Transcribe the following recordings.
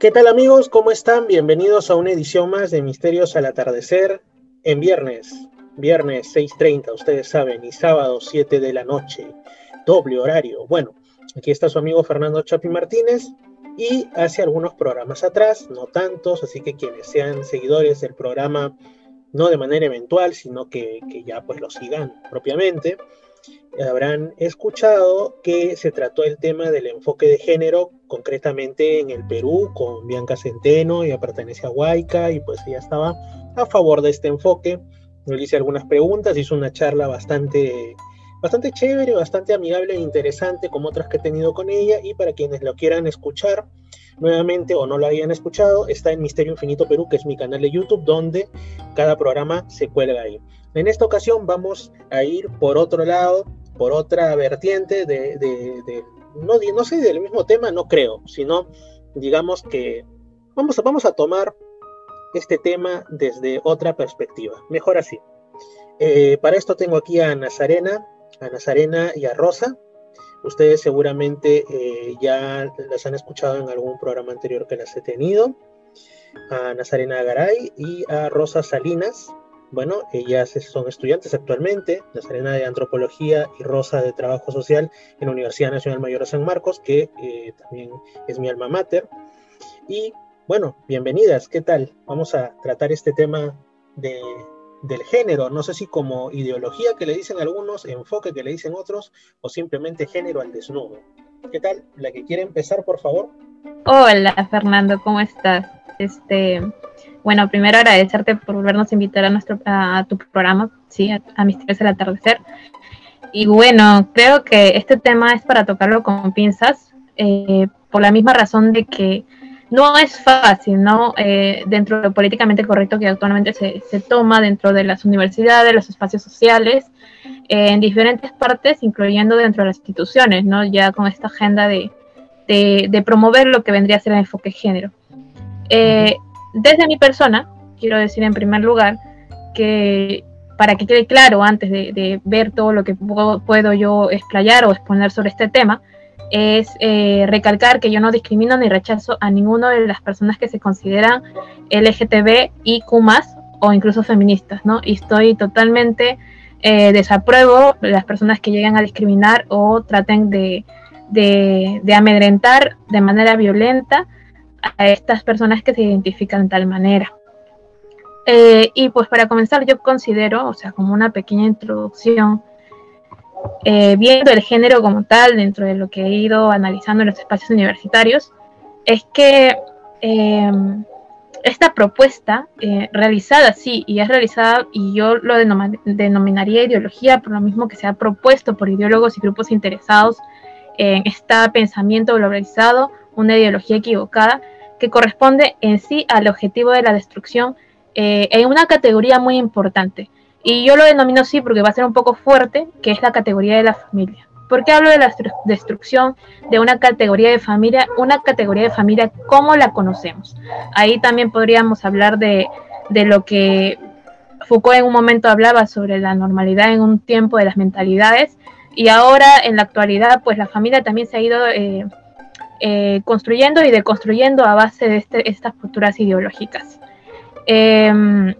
¿Qué tal amigos? ¿Cómo están? Bienvenidos a una edición más de Misterios al Atardecer en viernes, viernes 6.30, ustedes saben, y sábado 7 de la noche, doble horario. Bueno, aquí está su amigo Fernando Chapi Martínez y hace algunos programas atrás, no tantos, así que quienes sean seguidores del programa, no de manera eventual, sino que, que ya pues lo sigan propiamente, habrán escuchado que se trató el tema del enfoque de género, concretamente en el Perú, con Bianca Centeno, ella pertenece a Huayca y pues ella estaba a favor de este enfoque. Le hice algunas preguntas, hizo una charla bastante, bastante chévere, bastante amigable e interesante, como otras que he tenido con ella, y para quienes lo quieran escuchar nuevamente o no lo hayan escuchado, está en Misterio Infinito Perú, que es mi canal de YouTube, donde cada programa se cuelga ahí. En esta ocasión vamos a ir por otro lado, por otra vertiente de, no, no sé, del mismo tema, no creo, sino digamos que vamos a, vamos a tomar este tema desde otra perspectiva. Mejor así. Eh, para esto tengo aquí a Nazarena, a Nazarena y a Rosa. Ustedes seguramente eh, ya las han escuchado en algún programa anterior que las he tenido. A Nazarena Garay y a Rosa Salinas. Bueno, ellas son estudiantes actualmente, Nazarena de Antropología y Rosa de Trabajo Social en la Universidad Nacional Mayor de San Marcos, que eh, también es mi alma mater. Y bueno, bienvenidas, ¿qué tal? Vamos a tratar este tema de, del género, no sé si como ideología que le dicen algunos, enfoque que le dicen otros, o simplemente género al desnudo. ¿Qué tal? La que quiere empezar, por favor. Hola, Fernando, ¿cómo estás? Este, bueno, primero agradecerte por volvernos a invitar a nuestro a, tu programa, sí, a, a Misterios del Atardecer. Y bueno, creo que este tema es para tocarlo con pinzas, eh, por la misma razón de que no es fácil, ¿no? Eh, dentro de políticamente correcto que actualmente se, se, toma dentro de las universidades, los espacios sociales, eh, en diferentes partes, incluyendo dentro de las instituciones, ¿no? Ya con esta agenda de, de, promover lo que vendría a ser el enfoque género. Eh, desde mi persona, quiero decir en primer lugar que para que quede claro antes de, ver todo lo que puedo, puedo, yo explayar o exponer sobre este tema, es eh, recalcar que yo no discrimino ni rechazo a ninguna de las personas que se consideran LGTB y Q o incluso feministas, ¿no? Y estoy totalmente eh, desapruebo las personas que lleguen a discriminar o traten de, de, amedrentar de manera violenta a estas personas que se identifican de tal manera. Eh, y pues para comenzar, yo considero, o sea, como una pequeña introducción, eh, viendo el género como tal dentro de lo que he ido analizando en los espacios universitarios, es que eh, esta propuesta realizada, sí, y es realizada, y yo lo denominaría ideología, por lo mismo que se ha propuesto por ideólogos y grupos interesados en este pensamiento globalizado, una ideología equivocada, que corresponde en sí al objetivo de la destrucción eh, en una categoría muy importante. Y yo lo denomino así porque va a ser un poco fuerte, que es la categoría de la familia. ¿Por qué hablo de la destrucción de una categoría de familia? Una categoría de familia como la conocemos. Ahí también podríamos hablar de, de lo que Foucault en un momento hablaba sobre la normalidad en un tiempo de las mentalidades y ahora en la actualidad pues la familia también se ha ido eh, eh, construyendo y deconstruyendo a base de este, estas posturas ideológicas. Eh,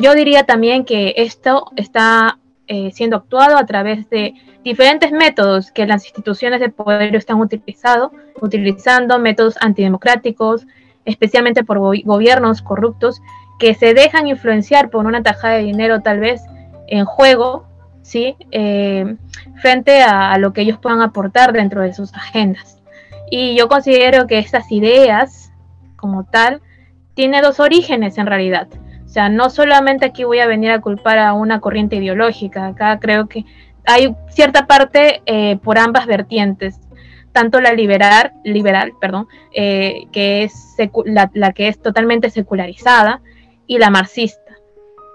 yo diría también que esto está eh, siendo actuado a través de diferentes métodos que las instituciones de poder están utilizado, utilizando métodos antidemocráticos, especialmente por go gobiernos corruptos que se dejan influenciar por una tajada de dinero tal vez en juego, ¿sí? Eh, frente a, lo que ellos puedan aportar dentro de sus agendas. Y yo considero que estas ideas, como tal, tiene dos orígenes en realidad. O sea, no solamente aquí voy a venir a culpar a una corriente ideológica, acá creo que hay cierta parte eh, por ambas vertientes, tanto la liberal, liberal perdón, eh, que es la, que es totalmente secularizada, y la marxista.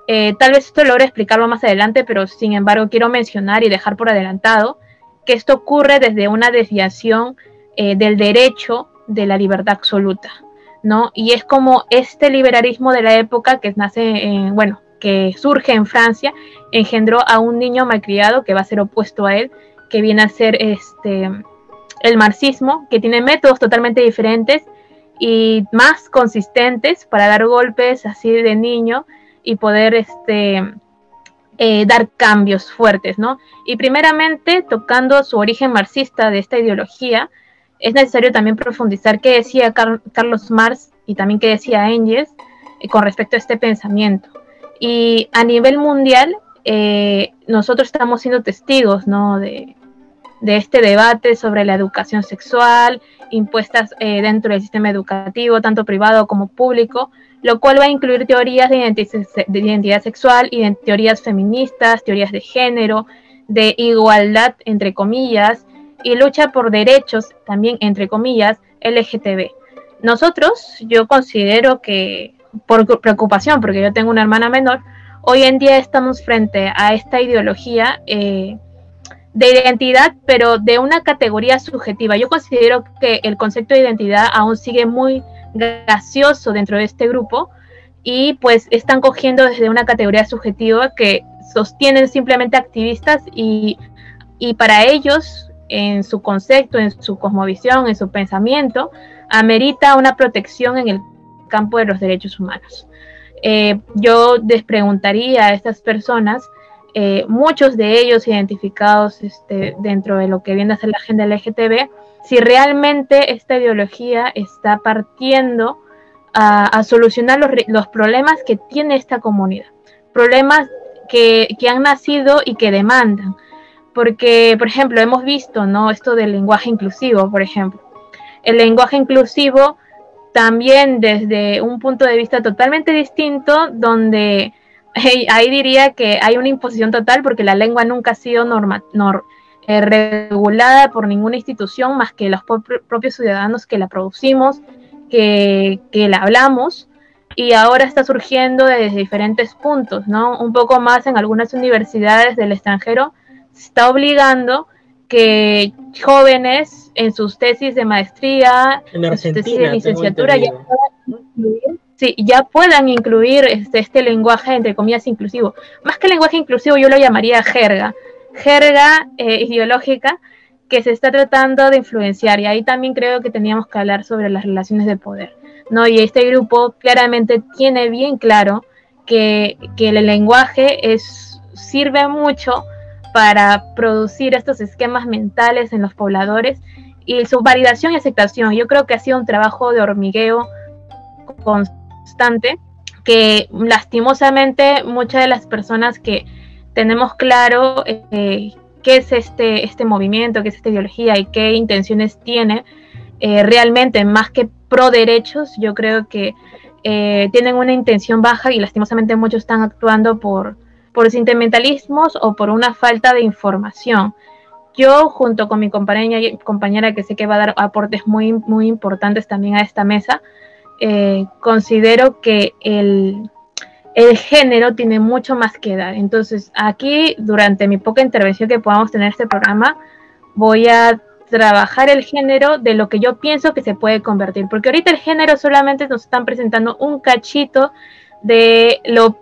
Eh, tal vez esto logre explicarlo más adelante, pero sin embargo quiero mencionar y dejar por adelantado que esto ocurre desde una desviación eh, del derecho de la libertad absoluta, ¿no? Y es como este liberalismo de la época que nace, en, bueno, que surge en Francia, engendró a un niño malcriado que va a ser opuesto a él, que viene a ser este, el marxismo, que tiene métodos totalmente diferentes y más consistentes para dar golpes así de niño y poder este, eh, dar cambios fuertes, ¿no? Y primeramente, tocando su origen marxista de esta ideología, es necesario también profundizar qué decía Carlos Marx y también qué decía Engels eh, con respecto a este pensamiento. Y a nivel mundial, eh, nosotros estamos siendo testigos, ¿no? De, de este debate sobre la educación sexual impuestas dentro del sistema educativo, tanto privado como público, lo cual va a incluir teorías de, identidad sexual, y teorías feministas, teorías de género, de igualdad, entre comillas, y lucha por derechos, también entre comillas, LGTB. Nosotros, yo considero que, por preocupación, porque yo tengo una hermana menor, hoy en día estamos frente a esta ideología eh, de identidad, pero de una categoría subjetiva. Yo considero que el concepto de identidad aún sigue muy gaseoso dentro de este grupo y pues están cogiendo desde una categoría subjetiva que sostienen simplemente activistas y, para ellos, en su concepto, en su cosmovisión, en su pensamiento, amerita una protección en el campo de los derechos humanos. Eh, yo les preguntaría a estas personas, eh, muchos de ellos identificados este, dentro de lo que viene a ser la agenda LGTB, si realmente esta ideología está partiendo a, solucionar los, problemas que tiene esta comunidad, problemas que, han nacido y que demandan. Porque, por ejemplo, hemos visto, ¿no? Esto del lenguaje inclusivo, por ejemplo. El lenguaje inclusivo también desde un punto de vista totalmente distinto, donde ahí diría que hay una imposición total porque la lengua nunca ha sido norma, eh, regulada por ninguna institución más que los propios ciudadanos que la producimos, que, la hablamos y ahora está surgiendo desde diferentes puntos, ¿no? Un poco más en algunas universidades del extranjero se está obligando que jóvenes en sus tesis de maestría, en, sus tesis de licenciatura ya puedan incluir, sí, ya puedan incluir este, este lenguaje entre comillas inclusivo. Más que lenguaje inclusivo yo lo llamaría jerga, jerga eh, ideológica que se está tratando de influenciar y ahí también creo que teníamos que hablar sobre las relaciones de poder, ¿no? Y este grupo claramente tiene bien claro que, el lenguaje es, sirve mucho para producir estos esquemas mentales en los pobladores y su validación y aceptación. Yo creo que ha sido un trabajo de hormigueo que lastimosamente muchas de las personas que tenemos claro eh, qué es este, este movimiento, qué es esta ideología y qué intenciones tiene eh, realmente, más que pro derechos, yo creo que eh, tienen una intención baja y lastimosamente muchos están actuando por, por sentimentalismos o por una falta de información. Yo, junto con mi compañera, compañera que sé que va a dar aportes muy, muy importantes también a esta mesa, considero que el, el género tiene mucho más que dar. Entonces, aquí, durante mi poca intervención que podamos tener en este programa, voy a trabajar el género de lo que yo pienso que se puede convertir. Porque ahorita el género solamente nos están presentando un cachito de lo,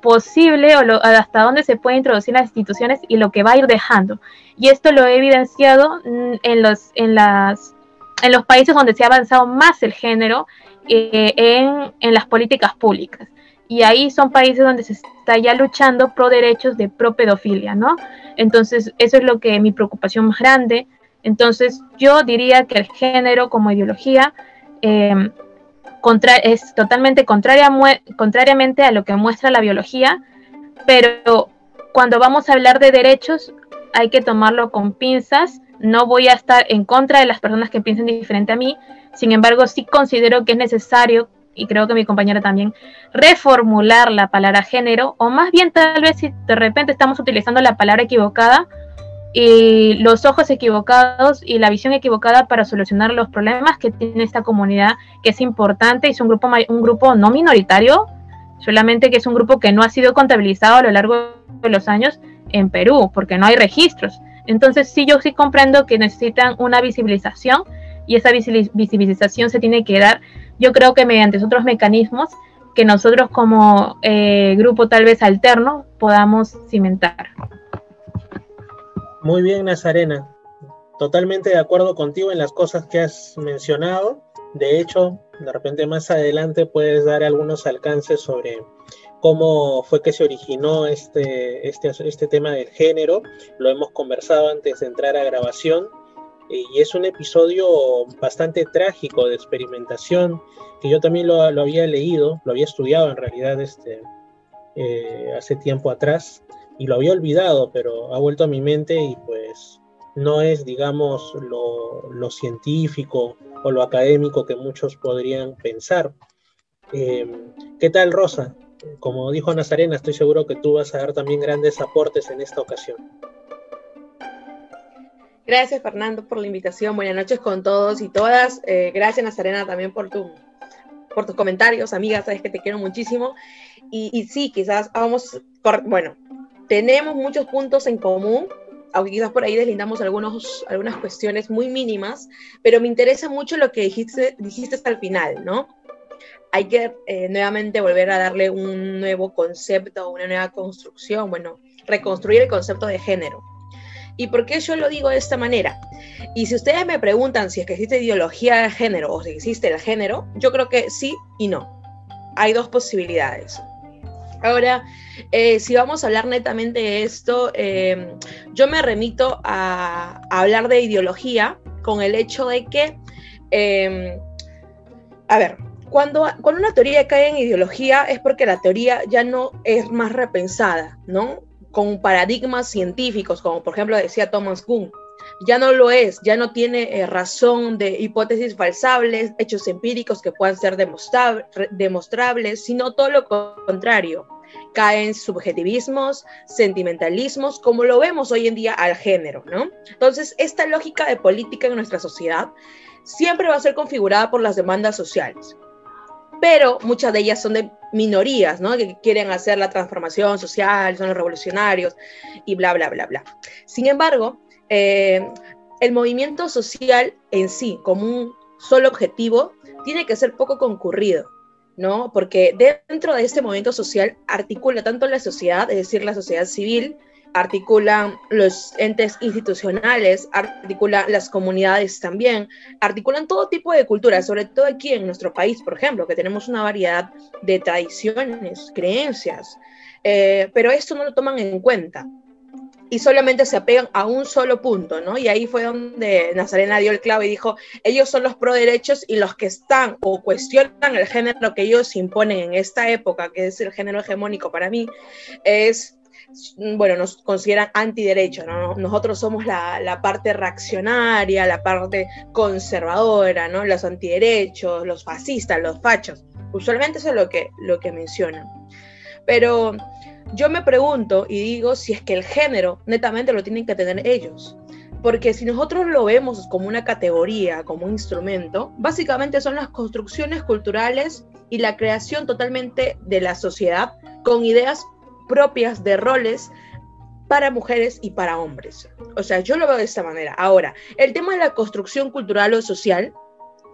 posible o hasta dónde se puede introducir las instituciones y lo que va a ir dejando. Y esto lo he evidenciado en los, en las, en los países donde se ha avanzado más el género eh, en, en las políticas públicas y ahí son países donde se está ya luchando pro derechos de pro pedofilia, ¿no? Entonces, eso es lo que mi preocupación más grande. Entonces, yo diría que el género como ideología em, es totalmente contraria, contrariamente a lo que muestra la biología, pero cuando vamos a hablar de derechos hay que tomarlo con pinzas. No voy a estar en contra de las personas que piensen diferente a mí, sin embargo, sí considero que es necesario y creo que mi compañera también, reformular la palabra género, o más bien tal vez si de repente estamos utilizando la palabra equivocada y los ojos equivocados y la visión equivocada para solucionar los problemas que tiene esta comunidad, que es importante es un grupo, un grupo no minoritario, solamente que es un grupo que no ha sido contabilizado a lo largo de los años en Perú, porque no hay registros. Entonces sí, yo sí comprendo que necesitan una visibilización y esa visibilización se tiene que dar yo creo que mediante otros mecanismos que nosotros como eh, grupo tal vez alterno podamos cimentar. Muy bien, Nazarena. Totalmente de acuerdo contigo en las cosas que has mencionado. de hecho, de repente más adelante puedes dar algunos alcances sobre cómo fue que se originó este, este, este tema del género. Lo hemos conversado antes de entrar a grabación y es un episodio bastante trágico de experimentación que yo también lo, había leído, lo había estudiado en realidad este, eh, hace tiempo atrás y lo había olvidado, pero ha vuelto a mi mente y pues no es, digamos, lo, científico o lo académico que muchos podrían pensar. Em, ¿Qué tal, Rosa? Como dijo Nazarena, estoy seguro que tú vas a dar también grandes aportes en esta ocasión. Gracias, Fernando, por la invitación. Buenas noches con todos y todas. Eh, gracias, Nazarena, también por, tu, por tus comentarios. Amiga, sabes que te quiero muchísimo. Y, y sí, quizás vamos, bueno, tenemos muchos puntos en común, aunque quizás por ahí deslindamos algunos, algunas cuestiones muy mínimas, pero me interesa mucho lo que dijiste, dijiste el final, ¿no? Hay que eh, nuevamente volver a darle un nuevo concepto, una nueva construcción, bueno, reconstruir el concepto de género. ¿Y por qué yo lo digo de esta manera? Y si ustedes me preguntan si es que existe ideología de género o si existe el género, yo creo que sí y no. Hay dos posibilidades. Ahora, eh, si vamos a hablar netamente de esto, eh, yo me remito a, hablar de ideología con el hecho de que, eh, a ver, cuando, cuando una teoría cae en ideología es porque la teoría ya no es más repensada, ¿no? Con paradigmas científicos, como por ejemplo decía Thomas Kuhn ya no lo es, ya no tiene eh, razón de hipótesis falsables, hechos empíricos que puedan ser demostrables, sino todo lo contrario. Caen subjetivismos, sentimentalismos, como lo vemos hoy en día al género, ¿no? Entonces, esta lógica de política en nuestra sociedad siempre va a ser configurada por las demandas sociales pero muchas de ellas son de minorías, ¿no? Que quieren hacer la transformación social, son los revolucionarios y bla, bla, bla, bla. Sin embargo, eh, el movimiento social en sí, como un solo objetivo, tiene que ser poco concurrido, ¿no? Porque dentro de este movimiento social articula tanto la sociedad, es decir, la sociedad civil, articulan los entes institucionales, articulan las comunidades también, articulan todo tipo de culturas, sobre todo aquí en nuestro país, por ejemplo, que tenemos una variedad de tradiciones, creencias, eh, pero esto no lo toman en cuenta y solamente se apegan a un solo punto, ¿no? Y ahí fue donde Nazarena dio el clavo y dijo, ellos son los pro derechos y los que están o cuestionan el género que ellos imponen en esta época, que es el género hegemónico para mí, es, bueno, nos consideran antiderecho, ¿no? Nosotros somos la, la parte reaccionaria, la parte conservadora, ¿no? Los antiderechos, los fascistas, los fachos. Usualmente eso es lo que, lo que mencionan. Pero yo me pregunto y digo si es que el género netamente lo tienen que tener ellos. Porque si nosotros lo vemos como una categoría, como un instrumento, básicamente son las construcciones culturales y la creación totalmente de la sociedad con ideas propias de roles para mujeres y para hombres. O sea, yo lo veo de esta manera. Ahora, el tema de la construcción cultural o social,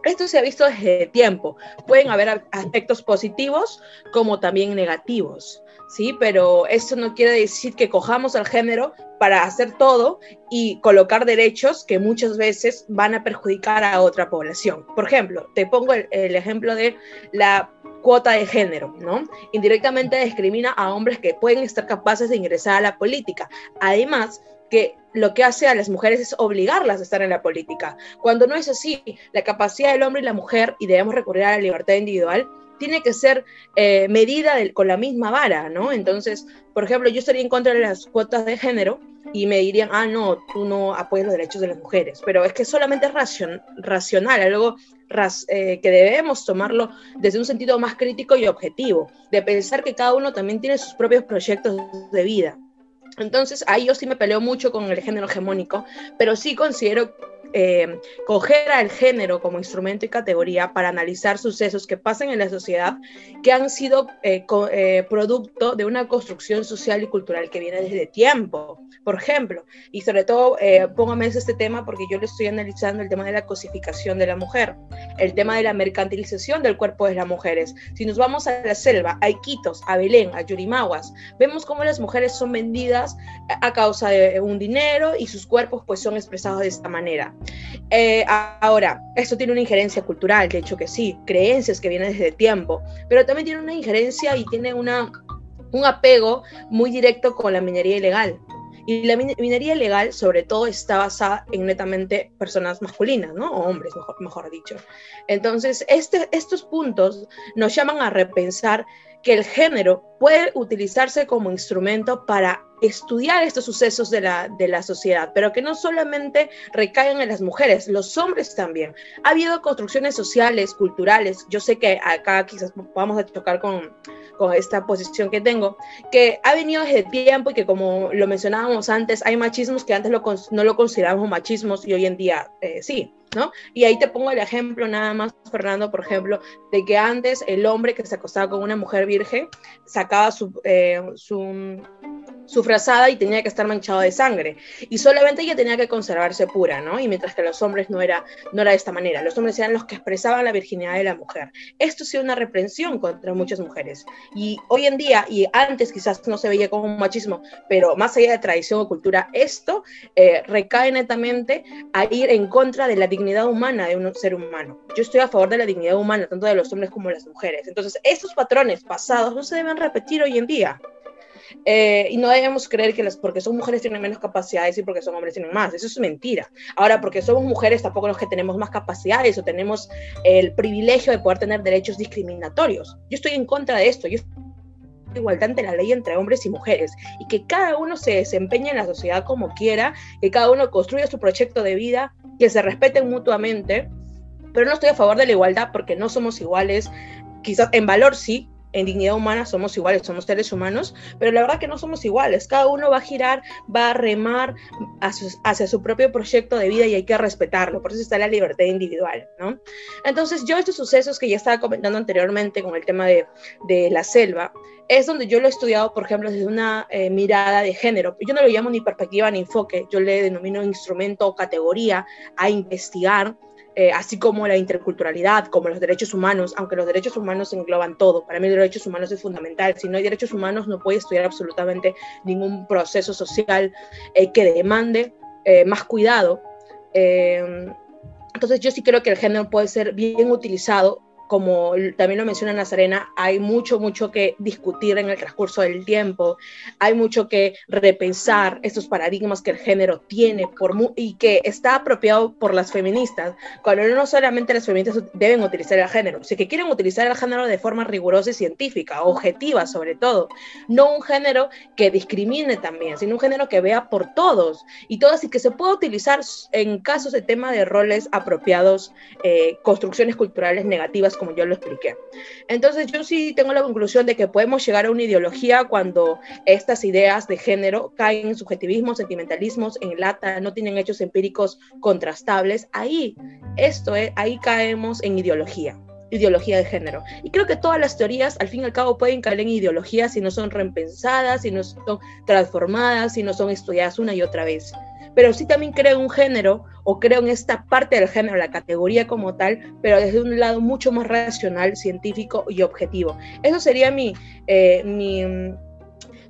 esto se ha visto desde tiempo. Pueden haber aspectos positivos como también negativos. ¿Sí? Pero eso no quiere decir que cojamos al género para hacer todo y colocar derechos que muchas veces van a perjudicar a otra población. Por ejemplo, te pongo el, ejemplo de la cuota de género, ¿no? Indirectamente discrimina a hombres que pueden estar capaces de ingresar a la política. Además, que lo que hace a las mujeres es obligarlas a estar en la política. Cuando no es así, la capacidad del hombre y la mujer, y debemos recurrir a la libertad individual, tiene que ser eh, medida con la misma vara, ¿no? Entonces, por ejemplo, yo estaría en contra de las cuotas de género y me dirían, ah, no, tú no apoyas los derechos de las mujeres, pero es que solamente es racional, algo eh, que debemos tomarlo desde un sentido más crítico y objetivo, de pensar que cada uno también tiene sus propios proyectos de vida. Entonces, ahí yo sí me peleo mucho con el género hegemónico, pero sí considero eh, coger al género como instrumento y categoría para analizar sucesos que pasan en la sociedad que han sido eh, eh, producto de una construcción social y cultural que viene desde tiempo. Por ejemplo, y sobre todo póngame este tema porque yo le estoy analizando el tema de la cosificación de la mujer, el tema de la mercantilización del cuerpo de las mujeres. Si nos vamos a la selva, a Iquitos, a Belén, a Yurimaguas, vemos cómo las mujeres son vendidas a causa de un dinero y sus cuerpos pues son expresados de esta manera. Eh, ahora, esto tiene una injerencia cultural, de hecho que sí, creencias que vienen desde tiempo, pero también tiene una injerencia y tiene una, un apego muy directo con la minería ilegal. Y la minería ilegal, sobre todo, está basada en netamente personas masculinas, ¿no? O hombres, mejor, dicho. Entonces, este, estos puntos nos llaman a repensar que el género puede utilizarse como instrumento para estudiar estos sucesos de la, de la sociedad, pero que no solamente recaigan en las mujeres, los hombres también. Ha habido construcciones sociales, culturales, yo sé que acá quizás vamos a chocar con, con esta posición que tengo, que ha venido desde tiempo y que como lo mencionábamos antes, hay machismos que antes no lo considerábamos machismos y hoy en día eh, sí. ¿No? Y ahí te pongo el ejemplo nada más, Fernando, por ejemplo, de que antes el hombre que se acostaba con una mujer virgen sacaba su, eh, su su frazada y tenía que estar manchado de sangre. Y solamente ella tenía que conservarse pura, ¿no? Y mientras que los hombres no era, no era de esta manera. Los hombres eran los que expresaban la virginidad de la mujer. Esto ha sido una reprensión contra muchas mujeres. Y hoy en día, y antes quizás no se veía como un machismo, pero más allá de tradición o cultura, esto eh, recae netamente a ir en contra de la dignidad humana de un ser humano. Yo estoy a favor de la dignidad humana, tanto de los hombres como de las mujeres. Entonces, estos patrones pasados no se deben repetir hoy en día. Eh, y no debemos creer que las, porque son mujeres tienen menos capacidades y porque son hombres tienen más. Eso es mentira. Ahora, porque somos mujeres, tampoco los que tenemos más capacidades o tenemos el privilegio de poder tener derechos discriminatorios. Yo estoy en contra de esto. Yo igualdad ante la ley entre hombres y mujeres y que cada uno se desempeñe en la sociedad como quiera, que cada uno construya su proyecto de vida, que se respeten mutuamente, pero no estoy a favor de la igualdad porque no somos iguales, quizás en valor sí, en dignidad humana somos iguales, somos seres humanos, pero la verdad que no somos iguales. Cada uno va a girar, va a remar hacia, su propio proyecto de vida y hay que respetarlo. Por eso está la libertad individual, ¿no? Entonces, yo estos sucesos que ya estaba comentando anteriormente con el tema de, la selva, es donde yo lo he estudiado, por ejemplo, desde una eh, mirada de género. Yo no lo llamo ni perspectiva ni enfoque, yo le denomino instrumento o categoría a investigar eh, así como la interculturalidad, como los derechos humanos, aunque los derechos humanos engloban todo. Para mí los derechos humanos es fundamental. Si no hay derechos humanos no puede estudiar absolutamente ningún proceso social eh, que demande eh, más cuidado. entonces yo sí creo que el género puede ser bien utilizado como también lo menciona Nazarena, hay mucho, mucho que discutir en el transcurso del tiempo, hay mucho que repensar estos paradigmas que el género tiene por y que está apropiado por las feministas, cuando no solamente las feministas deben utilizar el género, sino que quieren utilizar el género de forma rigurosa y científica, objetiva sobre todo, no un género que discrimine también, sino un género que vea por todos. Y todas y que se pueda utilizar en casos de tema de roles apropiados, eh, construcciones culturales negativas como yo lo expliqué. Entonces yo sí tengo la conclusión de que podemos llegar a una ideología cuando estas ideas de género caen en subjetivismo, sentimentalismos, en lata, no tienen hechos empíricos contrastables. Ahí, esto es, ahí caemos en ideología ideología de género. Y creo que todas las teorías, al fin y al cabo, pueden caer en ideología si no son repensadas, si no son transformadas, si no son estudiadas una y otra vez pero sí también creo un género o creo en esta parte del género, la categoría como tal, pero desde un lado mucho más racional, científico y objetivo. Eso sería mi, eh, mi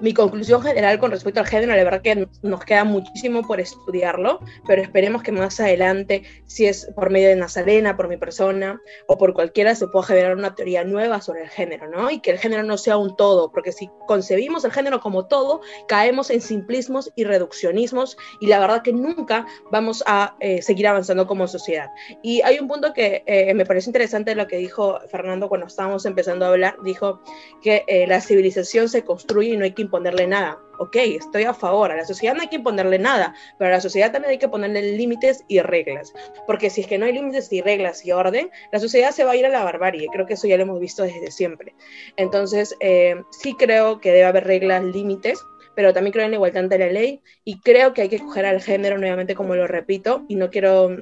mi conclusión general con respecto al género, la verdad que nos queda muchísimo por estudiarlo, pero esperemos que más adelante, si es por medio de Nazarena, por mi persona o por cualquiera, se pueda generar una teoría nueva sobre el género, ¿no? Y que el género no sea un todo, porque si concebimos el género como todo, caemos en simplismos y reduccionismos y la verdad que nunca vamos a eh, seguir avanzando como sociedad. Y hay un punto que eh, me parece interesante lo que dijo Fernando cuando estábamos empezando a hablar, dijo que eh, la civilización se construye y no hay que imponerle nada. Ok, estoy a favor. A la sociedad no hay que imponerle nada, pero a la sociedad también hay que ponerle límites y reglas. Porque si es que no hay límites y reglas y orden, la sociedad se va a ir a la barbarie. Creo que eso ya lo hemos visto desde siempre. Entonces, eh, sí creo que debe haber reglas, límites, pero también creo en la igualdad ante la ley y creo que hay que coger al género nuevamente, como lo repito, y no quiero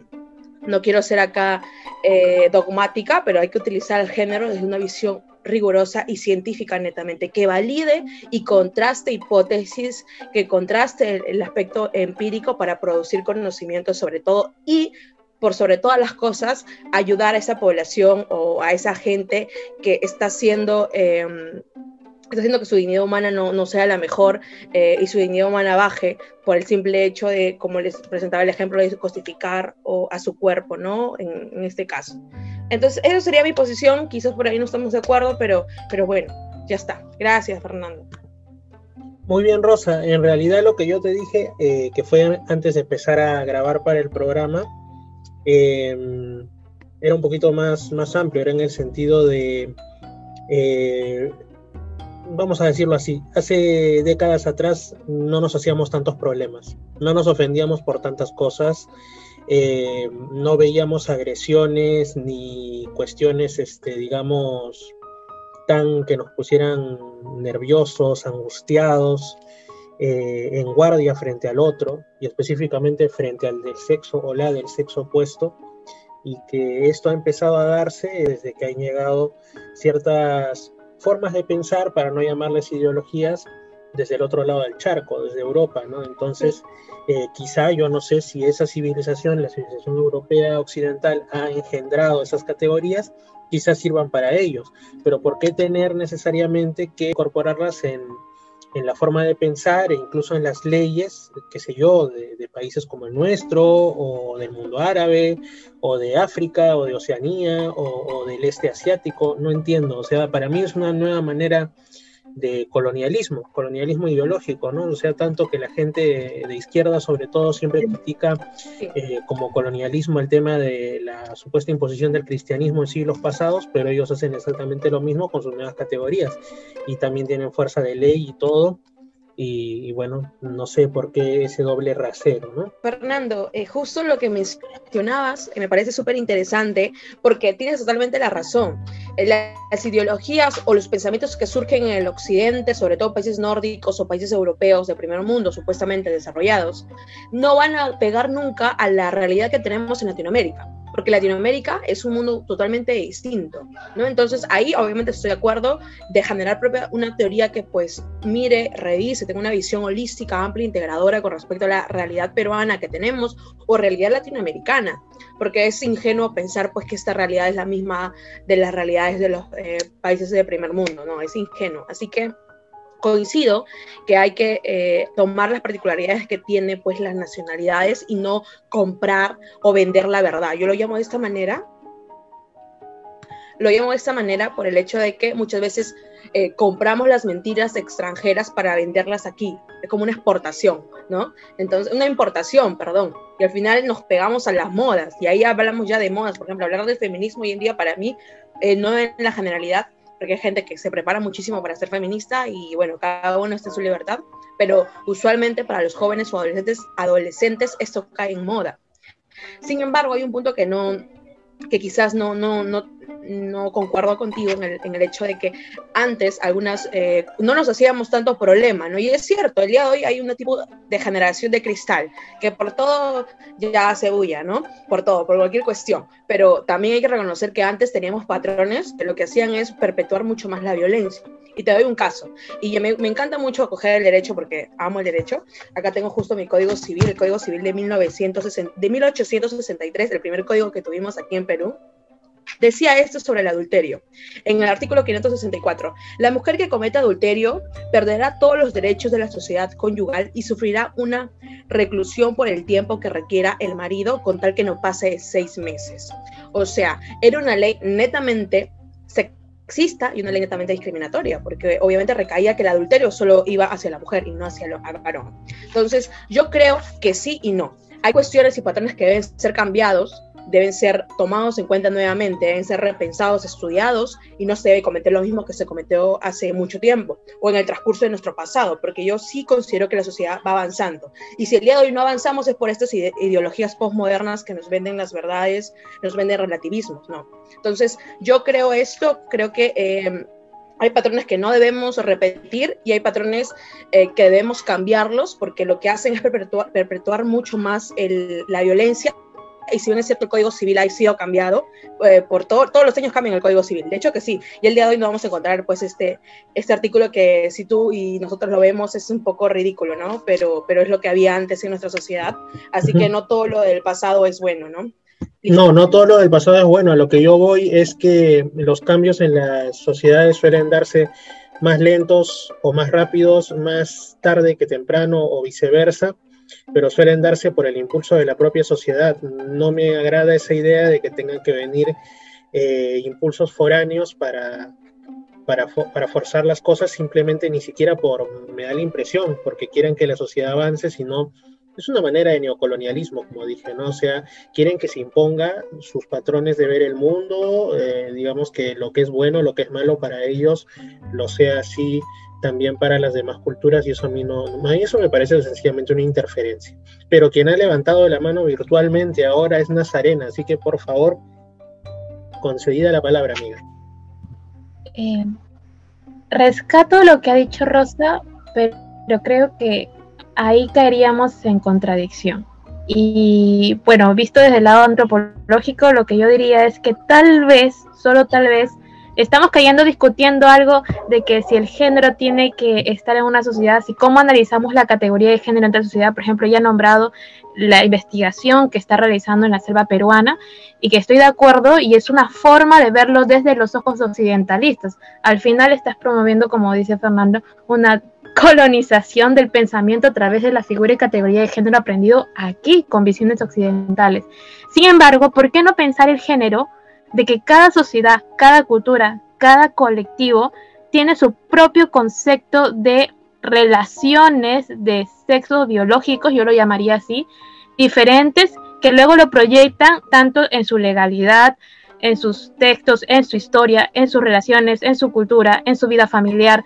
no quiero ser acá eh, dogmática, pero hay que utilizar el género desde una visión rigurosa y científica netamente, que valide y contraste hipótesis, que contraste el, aspecto empírico para producir conocimiento sobre todo y por sobre todas las cosas, ayudar a esa población o a esa gente que está siendo em, está haciendo que su dignidad humana no, no sea la mejor eh, y su dignidad humana baje por el simple hecho de, como les presentaba el ejemplo, de justificar o, a su cuerpo, ¿no? En, en, este caso. Entonces, esa sería mi posición, quizás por ahí no estamos de acuerdo, pero, pero bueno, ya está. Gracias, Fernando. Muy bien, Rosa. En realidad lo que yo te dije, eh, que fue antes de empezar a grabar para el programa, eh, era un poquito más, más amplio, era en el sentido de eh, vamos a decirlo así, hace décadas atrás no nos hacíamos tantos problemas, no nos ofendíamos por tantas cosas, eh, no veíamos agresiones ni cuestiones, este, digamos, tan que nos pusieran nerviosos, angustiados, eh, en guardia frente al otro y específicamente frente al del sexo o la del sexo opuesto y que esto ha empezado a darse desde que han llegado ciertas formas de pensar, para no llamarles ideologías, desde el otro lado del charco, desde Europa, ¿no? Entonces, eh, quizá yo no sé si esa civilización, la civilización europea occidental, ha engendrado esas categorías, quizás sirvan para ellos, pero ¿por qué tener necesariamente que incorporarlas en, en la forma de pensar e incluso en las leyes, qué sé yo, de, países como el nuestro, o del mundo árabe, o de África, o de Oceanía, o, del este asiático, no entiendo. O sea, para mí es una nueva manera de colonialismo, colonialismo ideológico, ¿no? O sea, tanto que la gente de izquierda sobre todo siempre critica eh, como colonialismo el tema de la supuesta imposición del cristianismo en siglos pasados, pero ellos hacen exactamente lo mismo con sus nuevas categorías y también tienen fuerza de ley y todo, y, bueno, no sé por qué ese doble rasero, ¿no? Fernando, eh, justo lo que mencionabas, que me parece súper interesante, porque tienes totalmente la razón. Eh, las ideologías o los pensamientos que surgen en el occidente, sobre todo países nórdicos o países europeos de primer mundo, supuestamente desarrollados, no van a pegar nunca a la realidad que tenemos en Latinoamérica porque Latinoamérica es un mundo totalmente distinto, ¿no? Entonces ahí obviamente estoy de acuerdo de generar propia, una teoría que pues mire, revise, tenga una visión holística, amplia, integradora con respecto a la realidad peruana que tenemos o realidad latinoamericana, porque es ingenuo pensar pues que esta realidad es la misma de las realidades de los eh, países de primer mundo, ¿no? Es ingenuo. Así que coincido que hay que eh, tomar las particularidades que tiene pues las nacionalidades y no comprar o vender la verdad. Yo lo llamo de esta manera. Lo llamo de esta manera por el hecho de que muchas veces eh, compramos las mentiras extranjeras para venderlas aquí. Es como una exportación, ¿no? Entonces, una importación, perdón. Y al final nos pegamos a las modas. Y ahí hablamos ya de modas. Por ejemplo, hablar del feminismo hoy en día para mí, eh, no en la generalidad, porque hay gente que se prepara muchísimo para ser feminista y bueno, cada uno está en su libertad, pero usualmente para los jóvenes o adolescentes, adolescentes esto cae en moda. Sin embargo, hay un punto que no, que quizás no, no, no, no concuerdo contigo en el, en el, hecho de que antes algunas eh, no nos hacíamos tanto problema, ¿no? Y es cierto, el día de hoy hay un tipo de generación de cristal que por todo ya se bulla, ¿no? Por todo, por cualquier cuestión. Pero también hay que reconocer que antes teníamos patrones que lo que hacían es perpetuar mucho más la violencia. Y te doy un caso. Y me, me encanta mucho coger el derecho porque amo el derecho. Acá tengo justo mi código civil, el código civil de, 1960, de 1863, el primer código que tuvimos aquí en Perú decía esto sobre el adulterio. En el artículo 564, la mujer que cometa adulterio perderá todos los derechos de la sociedad conyugal y sufrirá una reclusión por el tiempo que requiera el marido con tal que no pase seis meses. O sea, era una ley netamente sexista y una ley netamente discriminatoria, porque obviamente recaía que el adulterio solo iba hacia la mujer y no hacia el varón. Entonces, yo creo que sí y no. Hay cuestiones y patrones que deben ser cambiados deben ser tomados en cuenta nuevamente, deben ser repensados, estudiados y no se debe cometer lo mismo que se cometió hace mucho tiempo o en el transcurso de nuestro pasado, porque yo sí considero que la sociedad va avanzando. Y si el día de hoy no avanzamos es por estas ideologías postmodernas que nos venden las verdades, nos venden relativismos, ¿no? Entonces, yo creo esto, creo que... Eh, hay patrones que no debemos repetir y hay patrones eh, que debemos cambiarlos porque lo que hacen es perpetuar, mucho más la violencia y si bien es cierto el Código Civil ha sido cambiado, eh, por todo, todos los años cambian el Código Civil, de hecho que sí, y el día de hoy nos vamos a encontrar pues este, este artículo que si tú y nosotros lo vemos es un poco ridículo, ¿no? Pero, pero es lo que había antes en nuestra sociedad, así que no todo lo del pasado es bueno, ¿no? No, no todo lo del pasado es bueno. A lo que yo voy es que los cambios en las sociedades suelen darse más lentos o más rápidos, más tarde que temprano o viceversa, pero suelen darse por el impulso de la propia sociedad. No me agrada esa idea de que tengan que venir eh, impulsos foráneos para, para, para, forzar las cosas simplemente ni siquiera por, me da la impresión, porque quieren que la sociedad avance, sino es una manera de neocolonialismo, como dije, ¿no? O sea, quieren que se imponga sus patrones de ver el mundo, eh, digamos que lo que es bueno, lo que es malo para ellos, lo sea así también para las demás culturas y eso a mí no, eso me parece sencillamente una interferencia. Pero quien ha levantado la mano virtualmente ahora es Nazarena, así que por favor, concedida la palabra, amiga. Eh, rescato lo que ha dicho Rosa, pero creo que ahí caeríamos en contradicción. Y bueno, visto desde el lado antropológico, lo que yo diría es que tal vez, solo tal vez, estamos cayendo discutiendo algo de que si el género tiene que estar en una sociedad, si cómo analizamos la categoría de género en la sociedad, por ejemplo, ya he nombrado la investigación que está realizando en la selva peruana y que estoy de acuerdo y es una forma de verlo desde los ojos occidentalistas. Al final estás promoviendo, como dice Fernando, una colonización del pensamiento a través de la figura y categoría de género aprendido aquí con visiones occidentales. Sin embargo, ¿por qué no pensar el género de que cada sociedad, cada cultura, cada colectivo tiene su propio concepto de relaciones de sexo biológicos, yo lo llamaría así, diferentes, que luego lo proyectan tanto en su legalidad, en sus textos, en su historia, en sus relaciones, en su cultura, en su vida familiar.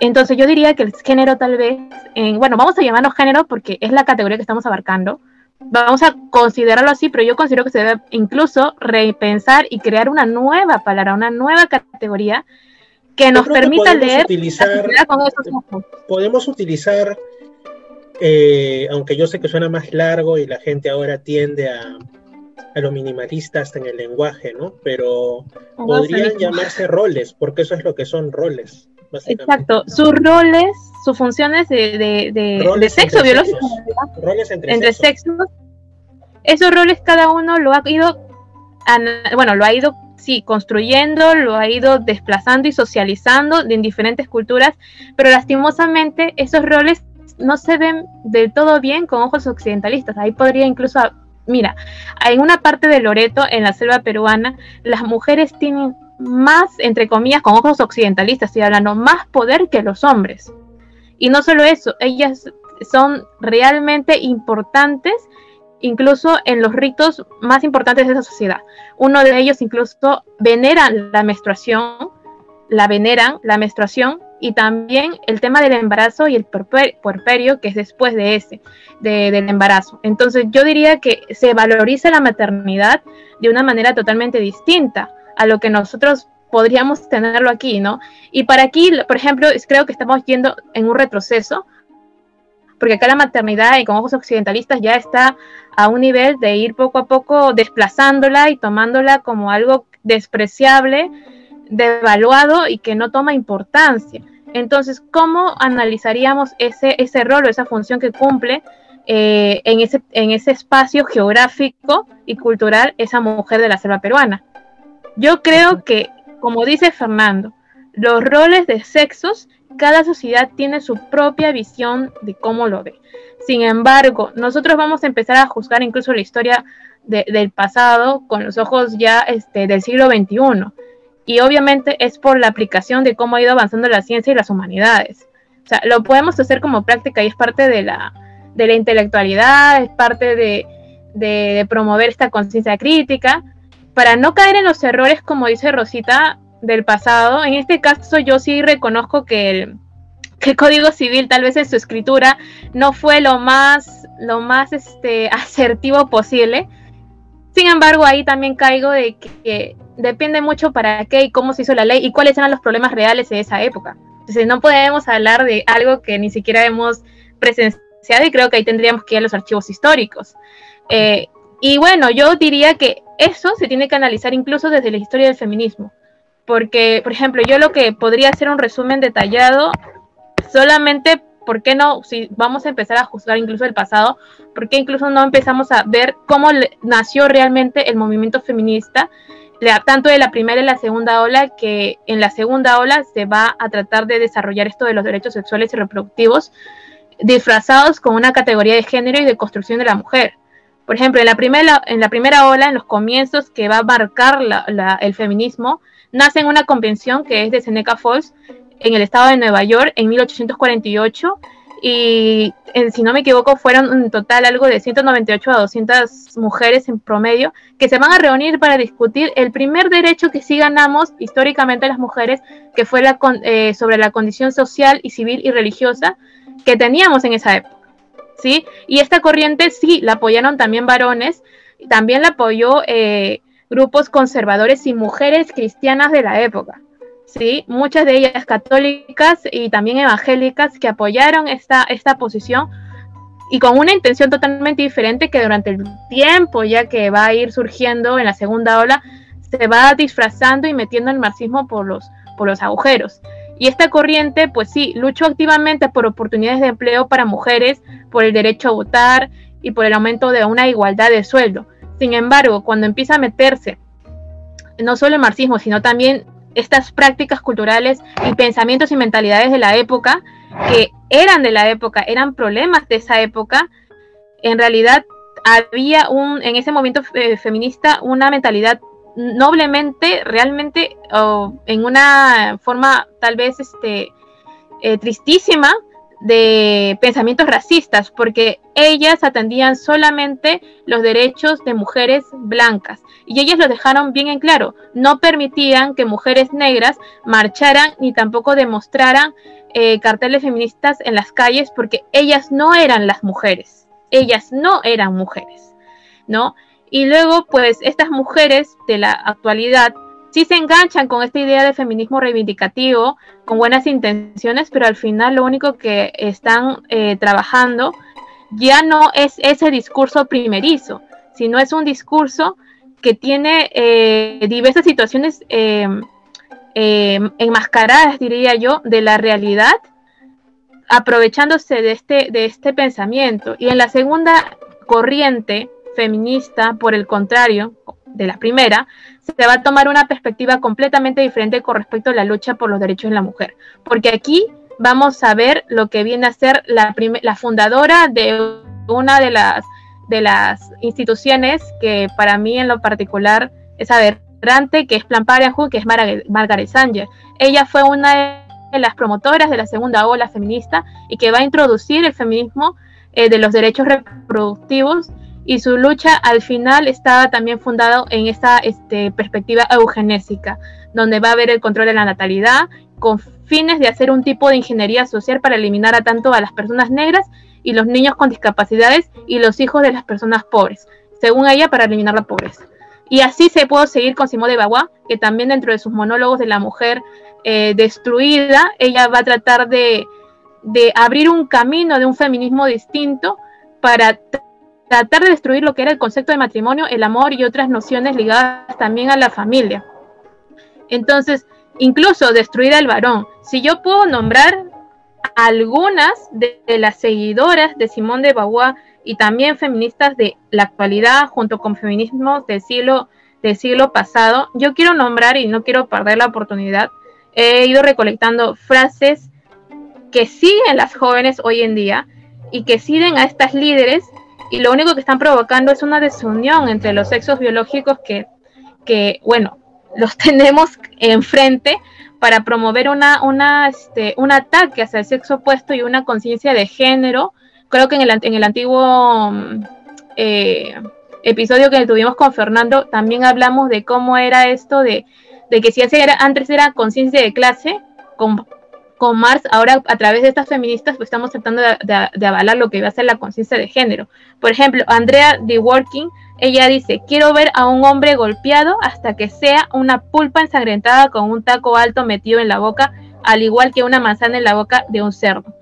Entonces yo diría que el género tal vez, en, bueno, vamos a llamarlo género porque es la categoría que estamos abarcando, vamos a considerarlo así, pero yo considero que se debe incluso repensar y crear una nueva palabra, una nueva categoría que nos permita leer utilizar, con esos. Podemos utilizar, eh, aunque yo sé que suena más largo y la gente ahora tiende a, a lo minimalista hasta en el lenguaje, ¿no? Pero podrían llamarse roles, porque eso es lo que son roles. Exacto, sus roles, sus funciones de, de, sexo biológico, roles entre, sexos. Esos roles cada uno lo ha ido, bueno, lo ha ido, sí, construyendo, lo ha ido desplazando y socializando en diferentes culturas, pero lastimosamente esos roles no se ven del todo bien con ojos occidentalistas. Ahí podría incluso, mira, en una parte de Loreto, en la selva peruana, las mujeres tienen más, entre comillas, con ojos occidentalistas, estoy hablando, más poder que los hombres. Y no solo eso, ellas son realmente importantes incluso en los ritos más importantes de esa sociedad. Uno de ellos incluso veneran la menstruación, la veneran la menstruación y también el tema del embarazo y el puerperio que es después de ese, del embarazo. Entonces yo diría que se valoriza la maternidad de una manera totalmente distinta a lo que nosotros podríamos tenerlo aquí, ¿no? Y para aquí, por ejemplo, creo que estamos yendo en un retroceso, porque acá la maternidad y con ojos occidentalistas ya está a un nivel de ir poco a poco desplazándola y tomándola como algo despreciable, devaluado y que no toma importancia. Entonces, ¿cómo analizaríamos ese, ese rol o esa función que cumple eh, en, ese, en ese espacio geográfico y cultural esa mujer de la selva peruana? Yo creo que, como dice Fernando, los roles de sexos, cada sociedad tiene su propia visión de cómo lo ve. Sin embargo, nosotros vamos a empezar a juzgar incluso la historia del pasado con los ojos ya este, del siglo XXI. Y obviamente es por la aplicación de cómo ha ido avanzando la ciencia y las humanidades. O sea, lo podemos hacer como práctica y es parte de la, de la intelectualidad, es parte de, de promover esta conciencia crítica, para no caer en los errores, como dice Rosita, del pasado, en este caso yo sí reconozco que el, Código Civil tal vez en su escritura no fue lo más, lo más este, asertivo posible. Sin embargo, ahí también caigo de que, depende mucho para qué y cómo se hizo la ley y cuáles eran los problemas reales de esa época. Entonces no podemos hablar de algo que ni siquiera hemos presenciado y creo que ahí tendríamos que ir a los archivos históricos. Eh, y bueno, yo diría que eso se tiene que analizar incluso desde la historia del feminismo. Porque, por ejemplo, yo lo que podría hacer un resumen detallado, solamente, ¿por qué no? Si vamos a empezar a juzgar incluso el pasado, ¿por qué incluso no empezamos a ver cómo nació realmente el movimiento feminista tanto de la primera y la segunda ola, que en la segunda ola se va a tratar de desarrollar esto de los derechos sexuales y reproductivos disfrazados con una categoría de género y de construcción de la mujer. Por ejemplo, en la primera, en la primera ola, en los comienzos que va a marcar el feminismo, nace en una convención que es de Seneca Falls, en el estado de Nueva York, en 1848, y si no me equivoco fueron en total algo de 198 a 200 mujeres en promedio que se van a reunir para discutir el primer derecho que sí ganamos históricamente las mujeres, que fue la eh, sobre la condición social y civil y religiosa que teníamos en esa época. ¿Sí? Y esta corriente sí la apoyaron también varones, también la apoyó eh, grupos conservadores y mujeres cristianas de la época. ¿sí? Muchas de ellas católicas y también evangélicas que apoyaron esta, esta posición y con una intención totalmente diferente que durante el tiempo ya que va a ir surgiendo en la segunda ola, se va disfrazando y metiendo el marxismo por los, por los agujeros. Y esta corriente, pues sí, luchó activamente por oportunidades de empleo para mujeres, por el derecho a votar y por el aumento de una igualdad de sueldo. Sin embargo, cuando empieza a meterse no solo el marxismo, sino también estas prácticas culturales y pensamientos y mentalidades de la época, que eran de la época, eran problemas de esa época, en realidad había un, en ese movimiento eh, feminista una mentalidad noblemente, realmente, en una forma tal vez este, eh, tristísima, de pensamientos racistas, porque ellas atendían solamente los derechos de mujeres blancas y ellas lo dejaron bien en claro, no permitían que mujeres negras marcharan ni tampoco demostraran eh, carteles feministas en las calles porque ellas no eran las mujeres, ellas no eran mujeres, ¿no? Y luego, pues, estas mujeres de la actualidad sí se enganchan con esta idea de feminismo reivindicativo, con buenas intenciones, pero al final lo único que están eh, trabajando ya no es ese discurso primerizo, sino es un discurso que tiene eh, diversas situaciones em, em, enmascaradas, diría yo, de la realidad, aprovechándose de este, de este pensamiento. Y en la segunda corriente feminista, por el contrario, de la primera, se va a tomar una perspectiva completamente diferente con respecto a la lucha por los derechos de la mujer. Porque aquí vamos a ver lo que viene a ser la, fundadora de una de las, instituciones que para mí en lo particular es aberrante, que es Plan Parenthood, que es Margaret Sanger. Ella fue una de las promotoras de la segunda ola feminista y que va a introducir el feminismo eh, de los derechos reproductivos y su lucha al final estaba también fundado en esta este, perspectiva eugenésica, donde va a haber el control de la natalidad con fines de hacer un tipo de ingeniería social para eliminar a tanto a las personas negras y los niños con discapacidades y los hijos de las personas pobres, según ella, para eliminar la pobreza. Y así se puede seguir con Simone de Beauvoir, que también dentro de sus monólogos de la mujer eh, destruida, ella va a tratar de, de abrir un camino de un feminismo distinto para tratar de destruir lo que era el concepto de matrimonio, el amor y otras nociones ligadas también a la familia. Entonces, incluso destruir al varón. Si yo puedo nombrar algunas de, las seguidoras de Simón de Beauvoir y también feministas de la actualidad, junto con feminismos del siglo, del siglo pasado, yo quiero nombrar y no quiero perder la oportunidad. He ido recolectando frases que siguen las jóvenes hoy en día y que siguen a estas líderes y lo único que están provocando es una desunión entre los sexos biológicos que, que bueno, los tenemos enfrente para promover una, una, este, un ataque hacia el sexo opuesto y una conciencia de género. Creo que en el, en el antiguo mm, eh, episodio que tuvimos con Fernando también hablamos de cómo era esto de, de que si antes era conciencia de clase, con, con Marx, ahora a través de estas feministas, pues estamos tratando de, avalar lo que va a ser la conciencia de género. Por ejemplo, Andrea de Working, ella dice, quiero ver a un hombre golpeado hasta que sea una pulpa ensangrentada con un taco alto metido en la boca, al igual que una manzana en la boca de un cerdo.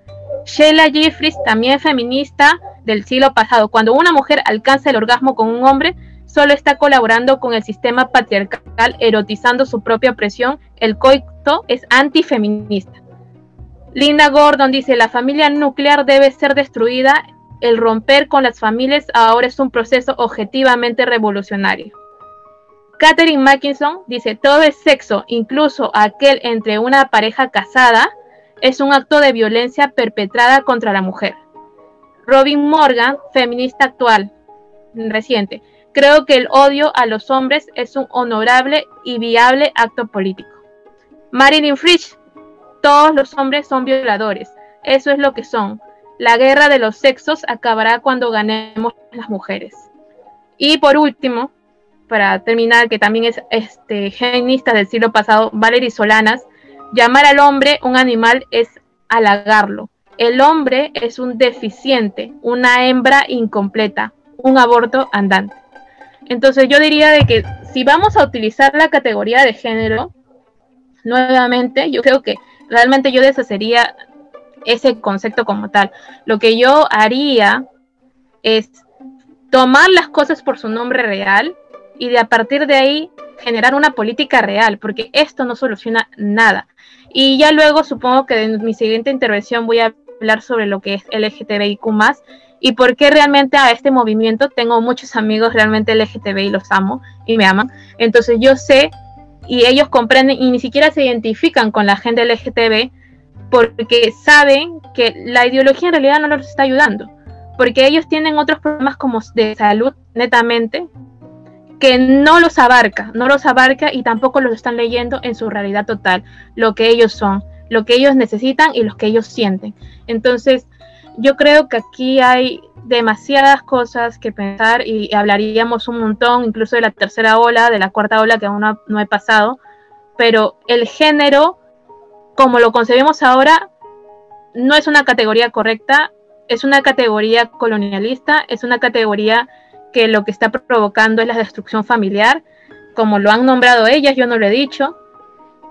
Sheila Jeffries, también feminista del siglo pasado, cuando una mujer alcanza el orgasmo con un hombre, solo está colaborando con el sistema patriarcal, erotizando su propia opresión, el coito es antifeminista. Linda Gordon dice, la familia nuclear debe ser destruida. El romper con las familias ahora es un proceso objetivamente revolucionario. Catherine Mackinson dice, todo es sexo, incluso aquel entre una pareja casada, es un acto de violencia perpetrada contra la mujer. Robin Morgan, feminista actual, reciente, creo que el odio a los hombres es un honorable y viable acto político. Marilyn Fritsch, todos los hombres son violadores, eso es lo que son. La guerra de los sexos acabará cuando ganemos las mujeres. Y por último, para terminar, que también es este, genista del siglo pasado, Valery Solanas, llamar al hombre un animal es halagarlo. El hombre es un deficiente, una hembra incompleta, un aborto andante. Entonces yo diría de que si vamos a utilizar la categoría de género, nuevamente, yo creo que realmente yo deshacería ese concepto como tal. Lo que yo haría es tomar las cosas por su nombre real y de a partir de ahí generar una política real, porque esto no soluciona nada. Y ya luego supongo que en mi siguiente intervención voy a hablar sobre lo que es LGTBIQ y por qué realmente a este movimiento tengo muchos amigos realmente LGTB y los amo y me aman. Entonces yo sé y ellos comprenden y ni siquiera se identifican con la gente LGTB porque saben que la ideología en realidad no los está ayudando, porque ellos tienen otros problemas como de salud netamente que no los abarca, no los abarca y tampoco los están leyendo en su realidad total, lo que ellos son, lo que ellos necesitan y lo que ellos sienten. Entonces, yo creo que aquí hay demasiadas cosas que pensar y hablaríamos un montón, incluso de la tercera ola, de la cuarta ola que aún no, he pasado, pero el género, como lo concebimos ahora, no es una categoría correcta, es una categoría colonialista, es una categoría que lo que está provocando es la destrucción familiar, como lo han nombrado ellas, yo no lo he dicho,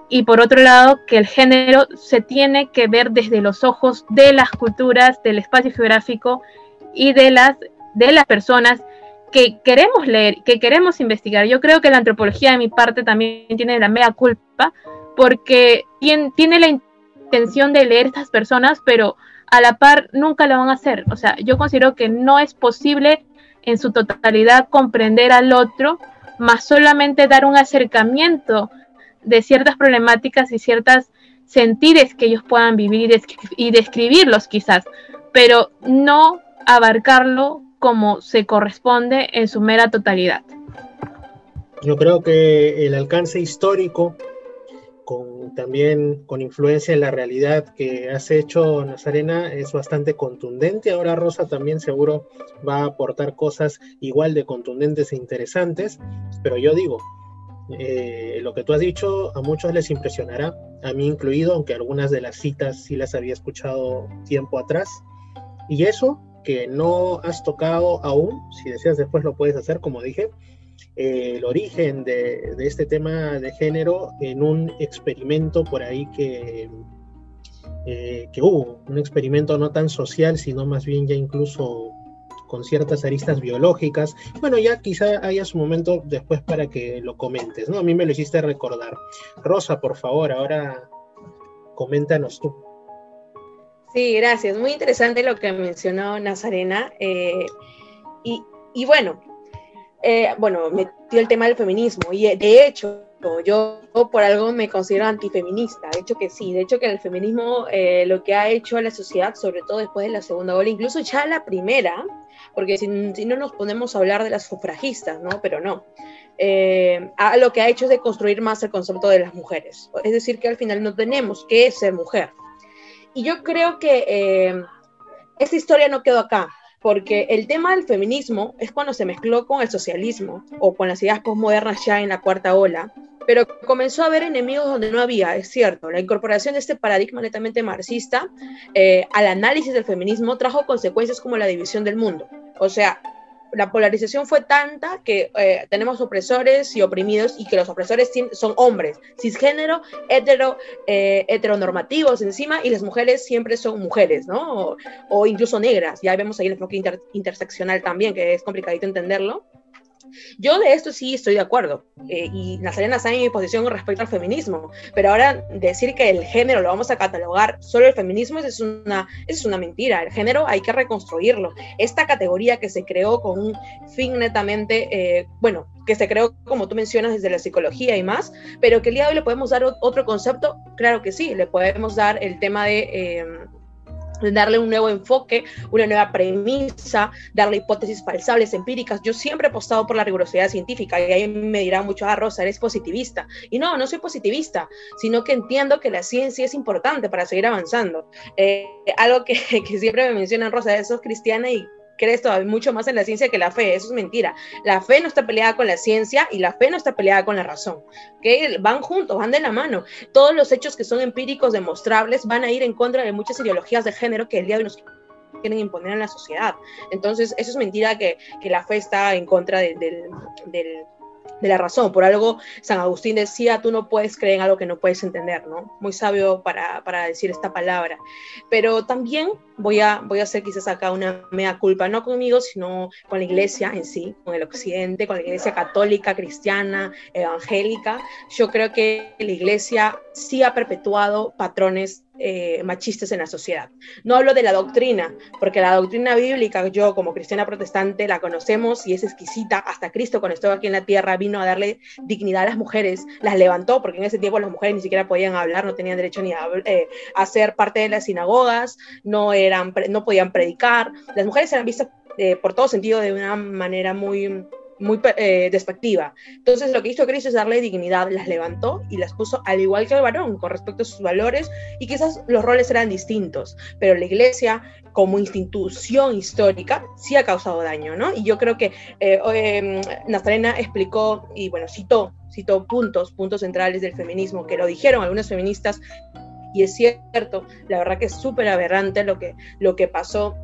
y por otro lado que el género se tiene que ver desde los ojos de las culturas, del espacio geográfico y de las, de las personas que queremos leer, que queremos investigar. Yo creo que la antropología de mi parte también tiene la mea culpa porque tiene la intención de leer estas personas, pero a la par nunca lo van a hacer. O sea, yo considero que no es posible en su totalidad comprender al otro, más solamente dar un acercamiento de ciertas problemáticas y ciertas sentires que ellos puedan vivir y, describirlos quizás, pero no abarcarlo como se corresponde en su mera totalidad. Yo creo que el alcance histórico con, también con influencia en la realidad que has hecho Nazarena es bastante contundente. Ahora Rosa también seguro va a aportar cosas igual de contundentes e interesantes, pero yo digo, eh, lo que tú has dicho a muchos les impresionará, a mí incluido, aunque algunas de las citas sí las había escuchado tiempo atrás. Y eso que no has tocado aún, si deseas después lo puedes hacer, como dije, el origen de, este tema de género en un experimento por ahí que, eh, que hubo, un experimento no tan social, sino más bien ya incluso con ciertas aristas biológicas. Bueno, ya quizá haya su momento después para que lo comentes, ¿no? A mí me lo hiciste recordar. Rosa, por favor, ahora coméntanos tú. Sí, gracias. Muy interesante lo que mencionó Nazarena. Eh, y, y, bueno, eh, bueno, metió el tema del feminismo y de hecho yo por algo me considero antifeminista, de hecho que sí, de hecho que el feminismo eh, lo que ha hecho a la sociedad, sobre todo después de la segunda ola, incluso ya la primera, porque si, no nos ponemos a hablar de las sufragistas, ¿no? Pero no, eh, lo que ha hecho es de construir más el concepto de las mujeres, es decir, que al final no tenemos que ser mujer. Y yo creo que esta historia no quedó acá, porque el tema del feminismo es cuando se mezcló con el socialismo o con las ideas postmodernas ya en la cuarta ola, pero comenzó a haber enemigos donde no había, es cierto. La incorporación de este paradigma netamente marxista eh, al análisis del feminismo trajo consecuencias como la división del mundo. O sea, la polarización fue tanta que eh, tenemos opresores y oprimidos y que los opresores son hombres, cisgénero, hetero, eh, heteronormativos encima y las mujeres siempre son mujeres, ¿no? O, incluso negras. Ya vemos ahí el enfoque interseccional también, que es complicadito entenderlo. Yo de esto sí estoy de acuerdo, eh, y Nazarena sabe mi posición respecto al feminismo, pero ahora decir que el género lo vamos a catalogar solo el feminismo es una, es una mentira, el género hay que reconstruirlo. Esta categoría que se creó con un fin netamente, eh, bueno, que se creó, como tú mencionas, desde la psicología y más, pero que el día de hoy le podemos dar otro concepto, claro que sí, le podemos dar el tema de... Eh, darle un nuevo enfoque, una nueva premisa, darle hipótesis falsables, empíricas. Yo siempre he apostado por la rigurosidad científica y ahí me dirá mucho, ah, Rosa, eres positivista. Y no, no soy positivista, sino que entiendo que la ciencia es importante para seguir avanzando. Eh, algo que, que, siempre me mencionan, Rosa, eso es cristiana y crees todavía mucho más en la ciencia que la fe. Eso es mentira. La fe no está peleada con la ciencia y la fe no está peleada con la razón. que Van juntos, van de la mano. Todos los hechos que son empíricos, demostrables, van a ir en contra de muchas ideologías de género que el día de hoy nos quieren imponer en la sociedad. Entonces, eso es mentira que, que la fe está en contra del, del de la razón. Por algo, San Agustín decía, tú no puedes creer en algo que no puedes entender, ¿no? Muy sabio para, para decir esta palabra. Pero también voy a, voy a hacer quizás acá una mea culpa, no conmigo, sino con la iglesia en sí, con el occidente, con la iglesia católica, cristiana, evangélica. Yo creo que la iglesia sí ha perpetuado patrones eh, machistas en la sociedad. No hablo de la doctrina, porque la doctrina bíblica, yo como cristiana protestante la conocemos y es exquisita. Hasta Cristo cuando estuvo aquí en la tierra vino a darle dignidad a las mujeres, las levantó, porque en ese tiempo las mujeres ni siquiera podían hablar, no tenían derecho ni a, eh, ser parte de las sinagogas, no, eran, no podían predicar. Las mujeres eran vistas eh, por todo sentido de una manera muy muy eh, despectiva. Entonces lo que hizo Cristo es darle dignidad, las levantó y las puso al igual que el varón con respecto a sus valores y quizás los roles eran distintos, pero la iglesia como institución histórica sí ha causado daño, ¿no? Y yo creo que eh, em, Nazarena explicó y bueno, citó, citó puntos, puntos centrales del feminismo que lo dijeron algunos feministas y es cierto, la verdad que es súper aberrante lo que, lo que pasó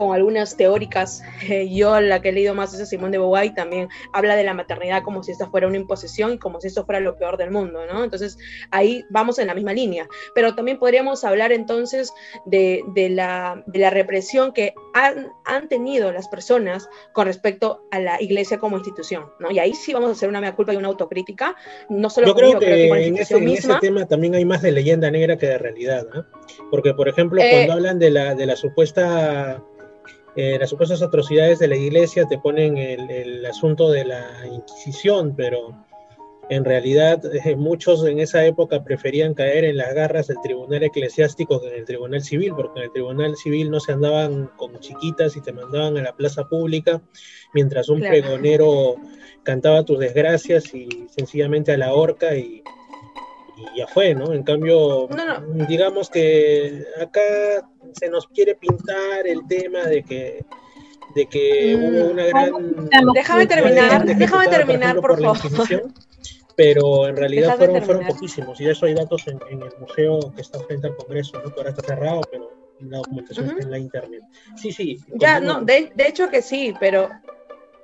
con algunas teóricas. Eh, yo la que he leído más es a Simón de Beauvoir también habla de la maternidad como si esta fuera una imposición y como si esto fuera lo peor del mundo, ¿no? Entonces ahí vamos en la misma línea. Pero también podríamos hablar entonces de, de, la, de la, represión que han, han, tenido las personas con respecto a la iglesia como institución, ¿no? Y ahí sí vamos a hacer una mea culpa y una autocrítica, no solo yo creo, que, en, ese, en, ese, tema también hay más de leyenda negra que de realidad, ¿no? Porque, por ejemplo, eh, cuando hablan de la, de la supuesta eh, las supuestas atrocidades de la iglesia te ponen el, el asunto de la Inquisición, pero en realidad eh, muchos en esa época preferían caer en las garras del tribunal eclesiástico que en el tribunal civil, porque en el tribunal civil no se andaban con chiquitas y te mandaban a la plaza pública mientras un claro. pregonero cantaba tus desgracias y sencillamente a la horca y, y ya fue, ¿no? En cambio, no, no. digamos que acá se nos quiere pintar el tema de que de que mm. hubo una gran déjame terminar déjame terminar por, por favor pero en realidad fueron, fueron, poquísimos y de eso hay datos en, en, el museo que está frente al Congreso ¿no? que ahora está cerrado pero la documentación uh -huh. está en la internet sí sí ya no de, de, hecho que sí pero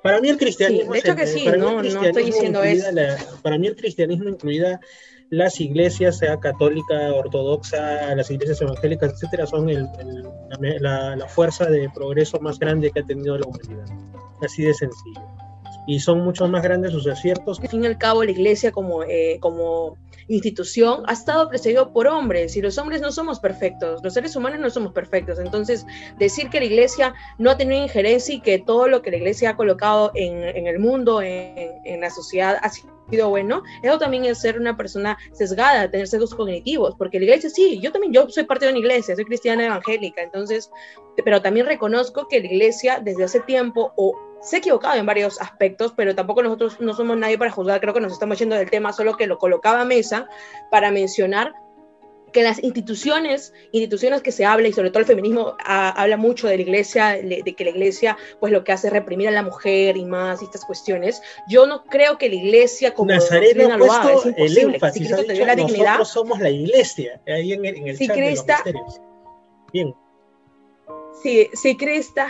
para mí el cristianismo sí, de hecho que sí no, no estoy diciendo eso la, para mí el cristianismo incluida las iglesias, sea católica, ortodoxa, las iglesias evangélicas, etcétera, son la, fuerza de progreso más grande que ha tenido la humanidad. Así de sencillo. Y son mucho más grandes sus aciertos. Al fin y al cabo, la iglesia como, eh, como institución ha estado precedido por hombres y los hombres no somos perfectos, los seres humanos no somos perfectos. Entonces, decir que la iglesia no ha tenido injerencia y que todo lo que la iglesia ha colocado en, en el mundo, en, en la sociedad, ha sido bueno, eso también es ser una persona sesgada, tener sesgos cognitivos, porque la iglesia sí, yo también, yo soy parte de una iglesia, soy cristiana evangélica, entonces, pero también reconozco que la iglesia desde hace tiempo o se ha equivocado en varios aspectos, pero tampoco nosotros no somos nadie para juzgar, creo que nos estamos yendo del tema, solo que lo colocaba a mesa para mencionar que las instituciones, instituciones que se habla, y sobre todo el feminismo a, habla mucho de la iglesia, de, que la iglesia pues lo que hace es reprimir a la mujer y más, y estas cuestiones. Yo no creo que la iglesia como Nazareno ha puesto el énfasis, si ha dicho, la dignidad, nosotros somos la iglesia, ahí en, en el si chat Crista, de los misterios. Bien. Si, si Crista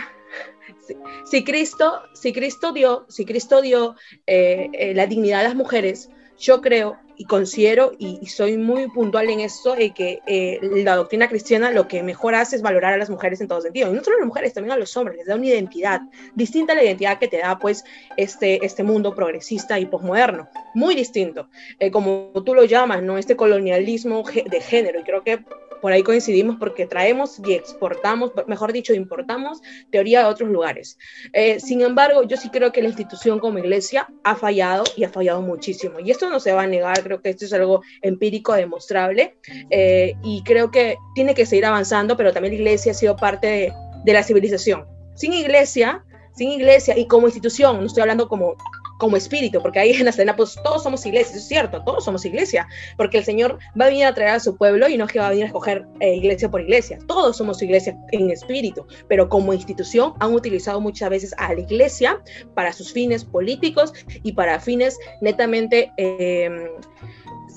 si, Cristo, si Cristo dio, si Cristo dio eh, eh, la dignidad a las mujeres, yo creo y considero y, soy muy puntual en esto de que eh, la doctrina cristiana lo que mejor hace es valorar a las mujeres en todo sentido. Y no solo a las mujeres también a los hombres les da una identidad distinta a la identidad que te da pues este este mundo progresista y posmoderno muy distinto. Como tú lo llamas no este colonialismo de género y creo que por ahí coincidimos porque traemos y exportamos, mejor dicho, importamos teoría de otros lugares. Eh, sin embargo, yo sí creo que la institución como iglesia ha fallado y ha fallado muchísimo. Y esto no se va a negar, creo que esto es algo empírico, demostrable. Eh, y creo que tiene que seguir avanzando, pero también la iglesia ha sido parte de, de la civilización. Sin iglesia, sin iglesia y como institución, no estoy hablando como como espíritu, porque ahí en la escena, pues todos somos iglesia, es cierto, todos somos iglesia, porque el Señor va a venir a traer a su pueblo y no es que va a venir a escoger eh, iglesia por iglesia, todos somos iglesia en espíritu, pero como institución han utilizado muchas veces a la iglesia para sus fines políticos y para fines netamente... Eh,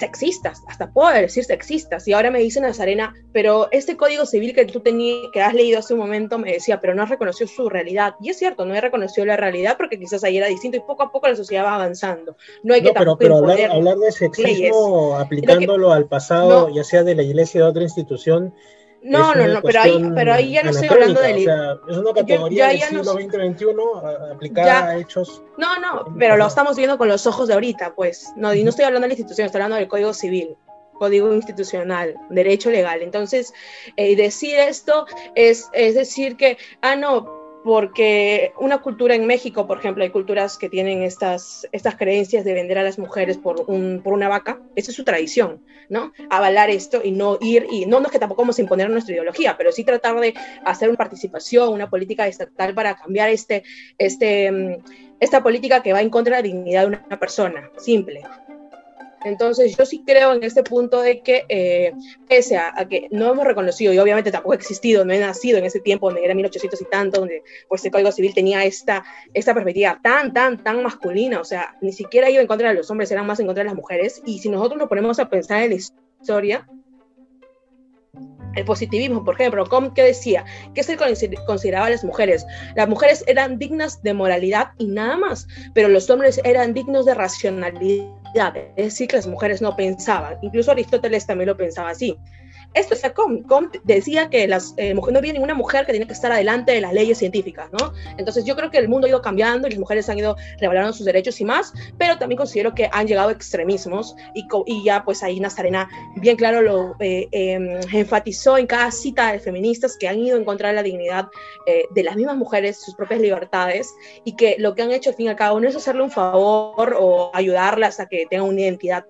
sexistas, hasta puedo decir sexistas. Y ahora me dice Nazarena, pero este código civil que tú tenías, que has leído hace un momento, me decía, pero no has reconocido su realidad. Y es cierto, no he reconocido la realidad porque quizás ahí era distinto y poco a poco la sociedad va avanzando. No hay que pero, pero hablar, de sexismo aplicándolo al pasado, ya sea de la iglesia o de otra institución, no, no, no, pero ahí, pero ahí ya no estoy hablando de... O sea, es una categoría del siglo XX-XXI aplicada a hechos... No, no, pero lo estamos viendo con los ojos de ahorita, pues. No, y no estoy hablando de la institución, estoy hablando del Código Civil, Código Institucional, Derecho Legal. Entonces, eh, decir esto es, es decir que, ah, no, porque una cultura en México, por ejemplo, hay culturas que tienen estas, estas creencias de vender a las mujeres por, un, por una vaca, esa es su tradición, ¿no? Avalar esto y no ir, y no, no es que tampoco vamos a imponer nuestra ideología, pero sí tratar de hacer una participación, una política estatal para cambiar este, este, mm, esta política que va en contra de la dignidad de una persona, simple. Entonces yo sí creo en este punto de que eh, pese a, que no hemos reconocido y obviamente tampoco ha existido, no he nacido en ese tiempo donde era 1800 y tanto, donde pues el Código Civil tenía esta, esta perspectiva tan, tan, tan masculina, o sea, ni siquiera iba en contra de los hombres, eran más en contra de las mujeres y si nosotros nos ponemos a pensar en la historia, el positivismo, por ejemplo, ¿qué decía? ¿Qué se consideraba a las mujeres? Las mujeres eran dignas de moralidad y nada más, pero los hombres eran dignos de racionalidad, es decir, que las mujeres no pensaban. Incluso Aristóteles también lo pensaba así. Esto es Comte decía que eh, no había ninguna mujer que tenía que estar adelante de las leyes científicas, ¿no? Entonces yo creo que el mundo ha ido cambiando y las mujeres han ido revalorando sus derechos y más, pero también considero que han llegado extremismos y, y ya pues ahí Nazarena bien claro lo eh, em, enfatizó en cada cita de feministas que han ido en contra de la dignidad eh, de las mismas mujeres, sus propias libertades y que lo que han hecho al fin y al cabo no es hacerle un favor o ayudarlas a que tengan una identidad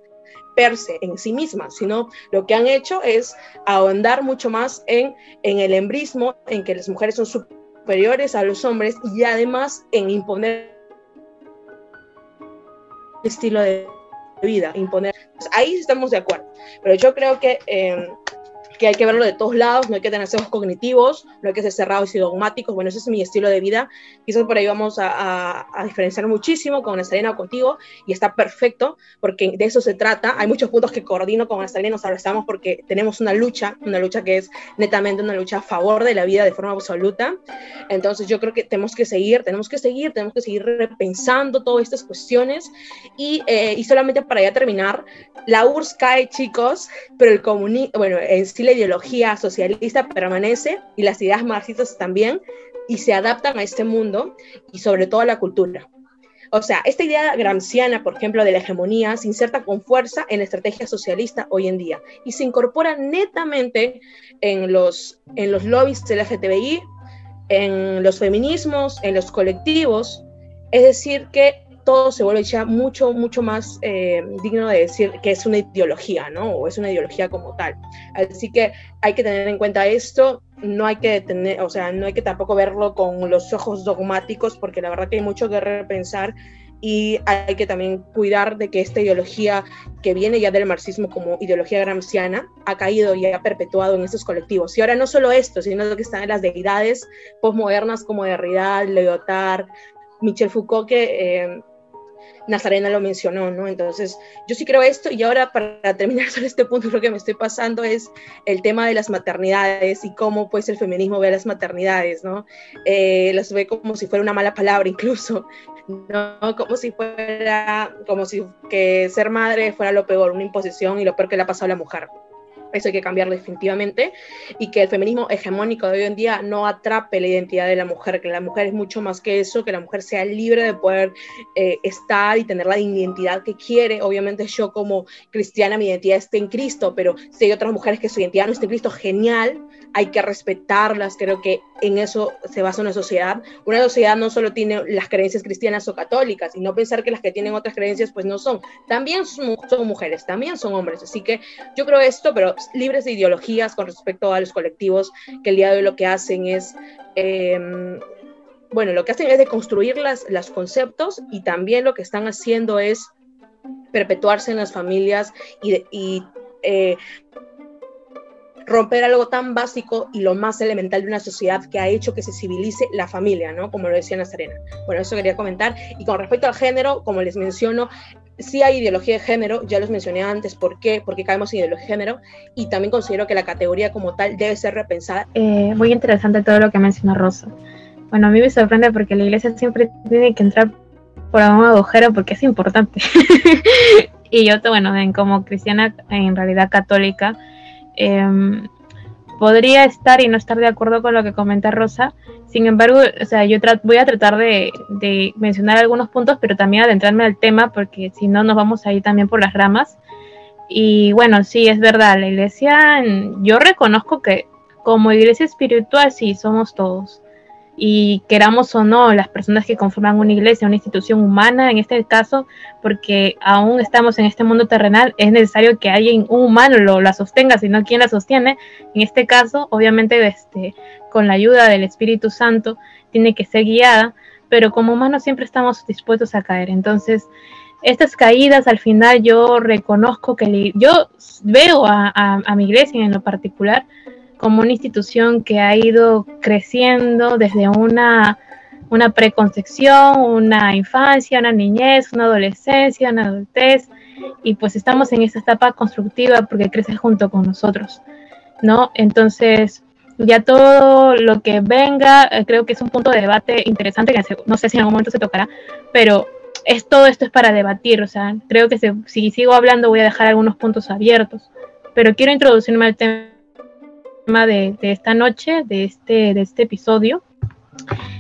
en sí misma, sino lo que han hecho es ahondar mucho más en, en el embrismo, en que las mujeres son superiores a los hombres y además en imponer estilo de vida, imponer. ahí estamos de acuerdo, pero yo creo que eh, que hay que verlo de todos lados, no hay que tener sesgos cognitivos, no hay que ser cerrados y dogmáticos. Bueno, ese es mi estilo de vida. Quizás por ahí vamos a, diferenciar muchísimo con Estalina o contigo y está perfecto porque de eso se trata. Hay muchos puntos que coordino con Estalina, nos abrazamos porque tenemos una lucha, una lucha que es netamente una lucha a favor de la vida de forma absoluta. Entonces yo creo que tenemos que seguir, tenemos que seguir, tenemos que seguir repensando todas estas cuestiones y, eh, y solamente para ya terminar, la URSS cae, chicos, pero el comunismo, bueno, en sí ideología socialista permanece y las ideas marxistas también, y se adaptan a este mundo y sobre todo a la cultura. O sea, esta idea gramsciana, por ejemplo, de la hegemonía, se inserta con fuerza en la estrategia socialista hoy en día y se incorpora netamente en los, en los lobbies del LGTBI, en los feminismos, en los colectivos. Es decir, que todo se vuelve ya mucho, mucho más eh, digno de decir que es una ideología, ¿no? O es una ideología como tal. Así que hay que tener en cuenta esto, no hay que tener, o sea, no hay que tampoco verlo con los ojos dogmáticos, porque la verdad que hay mucho que repensar y hay que también cuidar de que esta ideología que viene ya del marxismo como ideología gramsciana ha caído y ha perpetuado en estos colectivos. Y ahora no solo esto, sino que están las deidades postmodernas como Derrida, Lyotard, Michel Foucault, que eh, Nazarena lo mencionó, ¿no? Entonces, yo sí creo esto y ahora para terminar sobre este punto lo que me estoy pasando es el tema de las maternidades y cómo pues el feminismo ve a las maternidades, ¿no? Eh, las ve como si fuera una mala palabra incluso, ¿no? Como si fuera, como si que ser madre fuera lo peor, una imposición y lo peor que le ha pasado a la mujer. Eso hay que cambiarlo definitivamente, y que el feminismo hegemónico de hoy en día no atrape la identidad de la mujer, que la mujer es mucho más que eso, que la mujer sea libre de poder eh, estar y tener la identidad que quiere. Obviamente yo como cristiana mi identidad está en Cristo, pero si hay otras mujeres que su identidad no está en Cristo, genial, hay que respetarlas, creo que en eso se basa una sociedad. Una sociedad no solo tiene las creencias cristianas o católicas, y no pensar que las que tienen otras creencias pues no son, también son, mujeres, también son hombres, así que yo creo esto, pero libres de ideologías con respecto a los colectivos que el día de hoy lo que hacen es... Em, bueno, lo que hacen es de construir las, los conceptos y también lo que están haciendo es perpetuarse en las familias y, eh, romper algo tan básico y lo más elemental de una sociedad que ha hecho que se civilice la familia, ¿no? Como lo decía Nazarena. Bueno, eso quería comentar. Y con respecto al género, como les menciono, sí hay ideología de género, ya los mencioné antes, ¿por qué? Porque caemos en ideología de género y también considero que la categoría como tal debe ser repensada. Eh, muy interesante todo lo que menciona Rosa. Bueno, a mí me sorprende porque la iglesia siempre tiene que entrar por algún agujero porque es importante. y yo, bueno, como cristiana, en realidad católica, em, podría estar y no estar de acuerdo con lo que comenta Rosa. Sin embargo, o sea, yo voy a tratar de, mencionar algunos puntos, pero también adentrarme al tema, porque si no nos vamos a ir también por las ramas. Y bueno, sí, es verdad, la iglesia, yo reconozco que como iglesia espiritual sí, somos todos y queramos o no, las personas que conforman una iglesia, una institución humana, en este caso, porque aún estamos en este mundo terrenal, es necesario que alguien, humano, lo, la sostenga, sino quien la sostiene. En este caso, obviamente, este, con la ayuda del Espíritu Santo, tiene que ser guiada, pero como humanos siempre estamos dispuestos a caer. Entonces, estas caídas, al final, yo reconozco que yo veo a mi iglesia en lo particular como una institución que ha ido creciendo desde una, una preconcepción, una infancia, una niñez, una adolescencia, una adultez, y pues estamos en esa etapa constructiva porque crece junto con nosotros, ¿no? Entonces, ya todo lo que venga, eh, creo que es un punto de debate interesante, que no sé si en algún momento se tocará, pero es todo esto es para debatir, o sea, creo que si sigo hablando voy a dejar algunos puntos abiertos, pero quiero introducirme al tema de, esta noche, de este, de este episodio.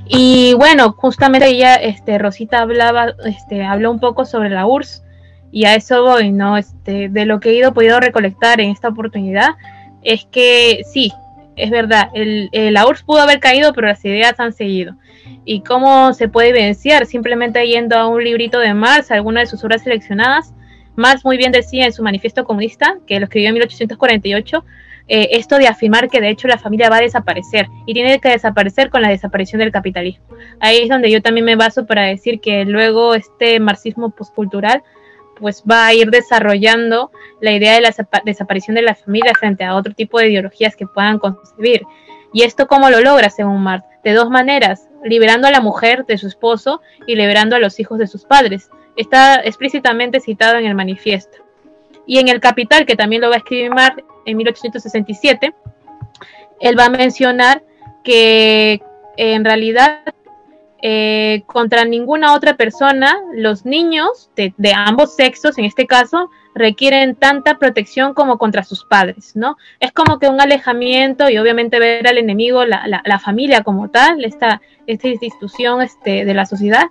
Y bueno, justamente ella, este, Rosita hablaba, este, habló un poco sobre la URSS y a eso voy, ¿no? Este, de lo que he ido podido recolectar en esta oportunidad, es que sí, es verdad, el, la URSS pudo haber caído, pero las ideas han seguido. ¿Y cómo se puede evidenciar? Simplemente yendo a un librito de Marx, alguna de sus obras seleccionadas. Marx muy bien decía en su manifiesto comunista, que lo escribió en 1848, eh, esto de afirmar que de hecho la familia va a desaparecer y tiene que desaparecer con la desaparición del capitalismo. Ahí es donde yo también me baso para decir que luego este marxismo postcultural pues va a ir desarrollando la idea de la desaparición de la familia frente a otro tipo de ideologías que puedan concebir. ¿Y esto cómo lo logra, según Marx? De dos maneras, liberando a la mujer de su esposo y liberando a los hijos de sus padres. Está explícitamente citado en el manifiesto. Y en El Capital, que también lo va a escribir Marx en 1867, él va a mencionar que en realidad eh, contra ninguna otra persona, los niños de, ambos sexos, en este caso, requieren tanta protección como contra sus padres, ¿no? Es como que un alejamiento y obviamente ver al enemigo, la, la, familia como tal, esta, esta institución este, de la sociedad,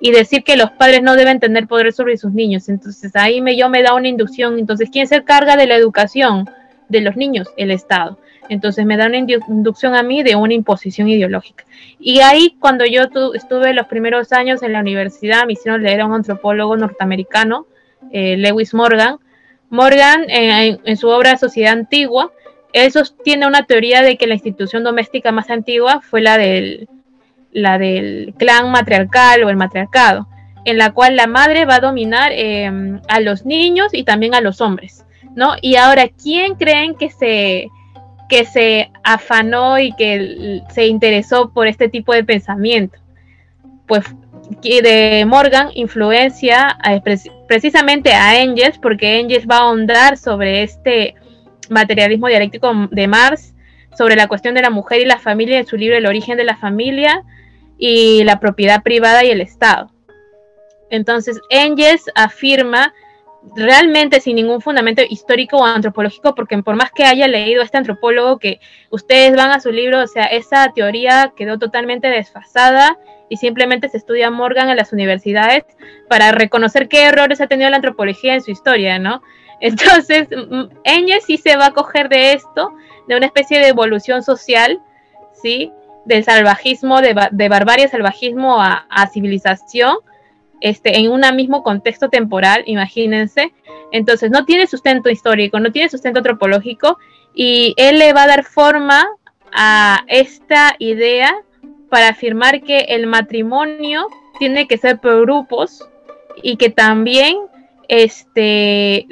y decir que los padres no deben tener poder sobre sus niños. Entonces ahí me, yo me da una inducción. Entonces, ¿quién se encarga de la educación de los niños? El Estado. Entonces me da una inducción a mí de una imposición ideológica. Y ahí cuando yo estuve los primeros años en la universidad, me hicieron leer a un antropólogo norteamericano, eh, Lewis Morgan. Morgan, eh, en, su obra Sociedad Antigua, él sostiene una teoría de que la institución doméstica más antigua fue la del la del clan matriarcal o el matriarcado, en la cual la madre va a dominar em, a los niños y también a los hombres, ¿no? Y ahora, ¿quién creen que se, que se afanó y que se interesó por este tipo de pensamiento? Pues de Morgan influencia precisamente a Engels, porque Engels va a ahondar sobre este materialismo dialéctico de Marx, sobre la cuestión de la mujer y la familia en su libro El origen de la familia, y la propiedad privada y el Estado. Entonces, Engels afirma realmente sin ningún fundamento histórico o antropológico, porque por más que haya leído este antropólogo que ustedes van a su libro, o sea, esa teoría quedó totalmente desfasada y simplemente se estudia Morgan en las universidades para reconocer qué errores ha tenido la antropología en su historia, ¿no? Entonces, Enge sí se va a coger de esto, de una especie de evolución social, ¿sí? Del salvajismo, de, de barbarie, salvajismo a, a civilización, este, en un mismo contexto temporal, imagínense. Entonces, no tiene sustento histórico, no tiene sustento antropológico, y él le va a dar forma a esta idea para afirmar que el matrimonio tiene que ser por grupos y que también este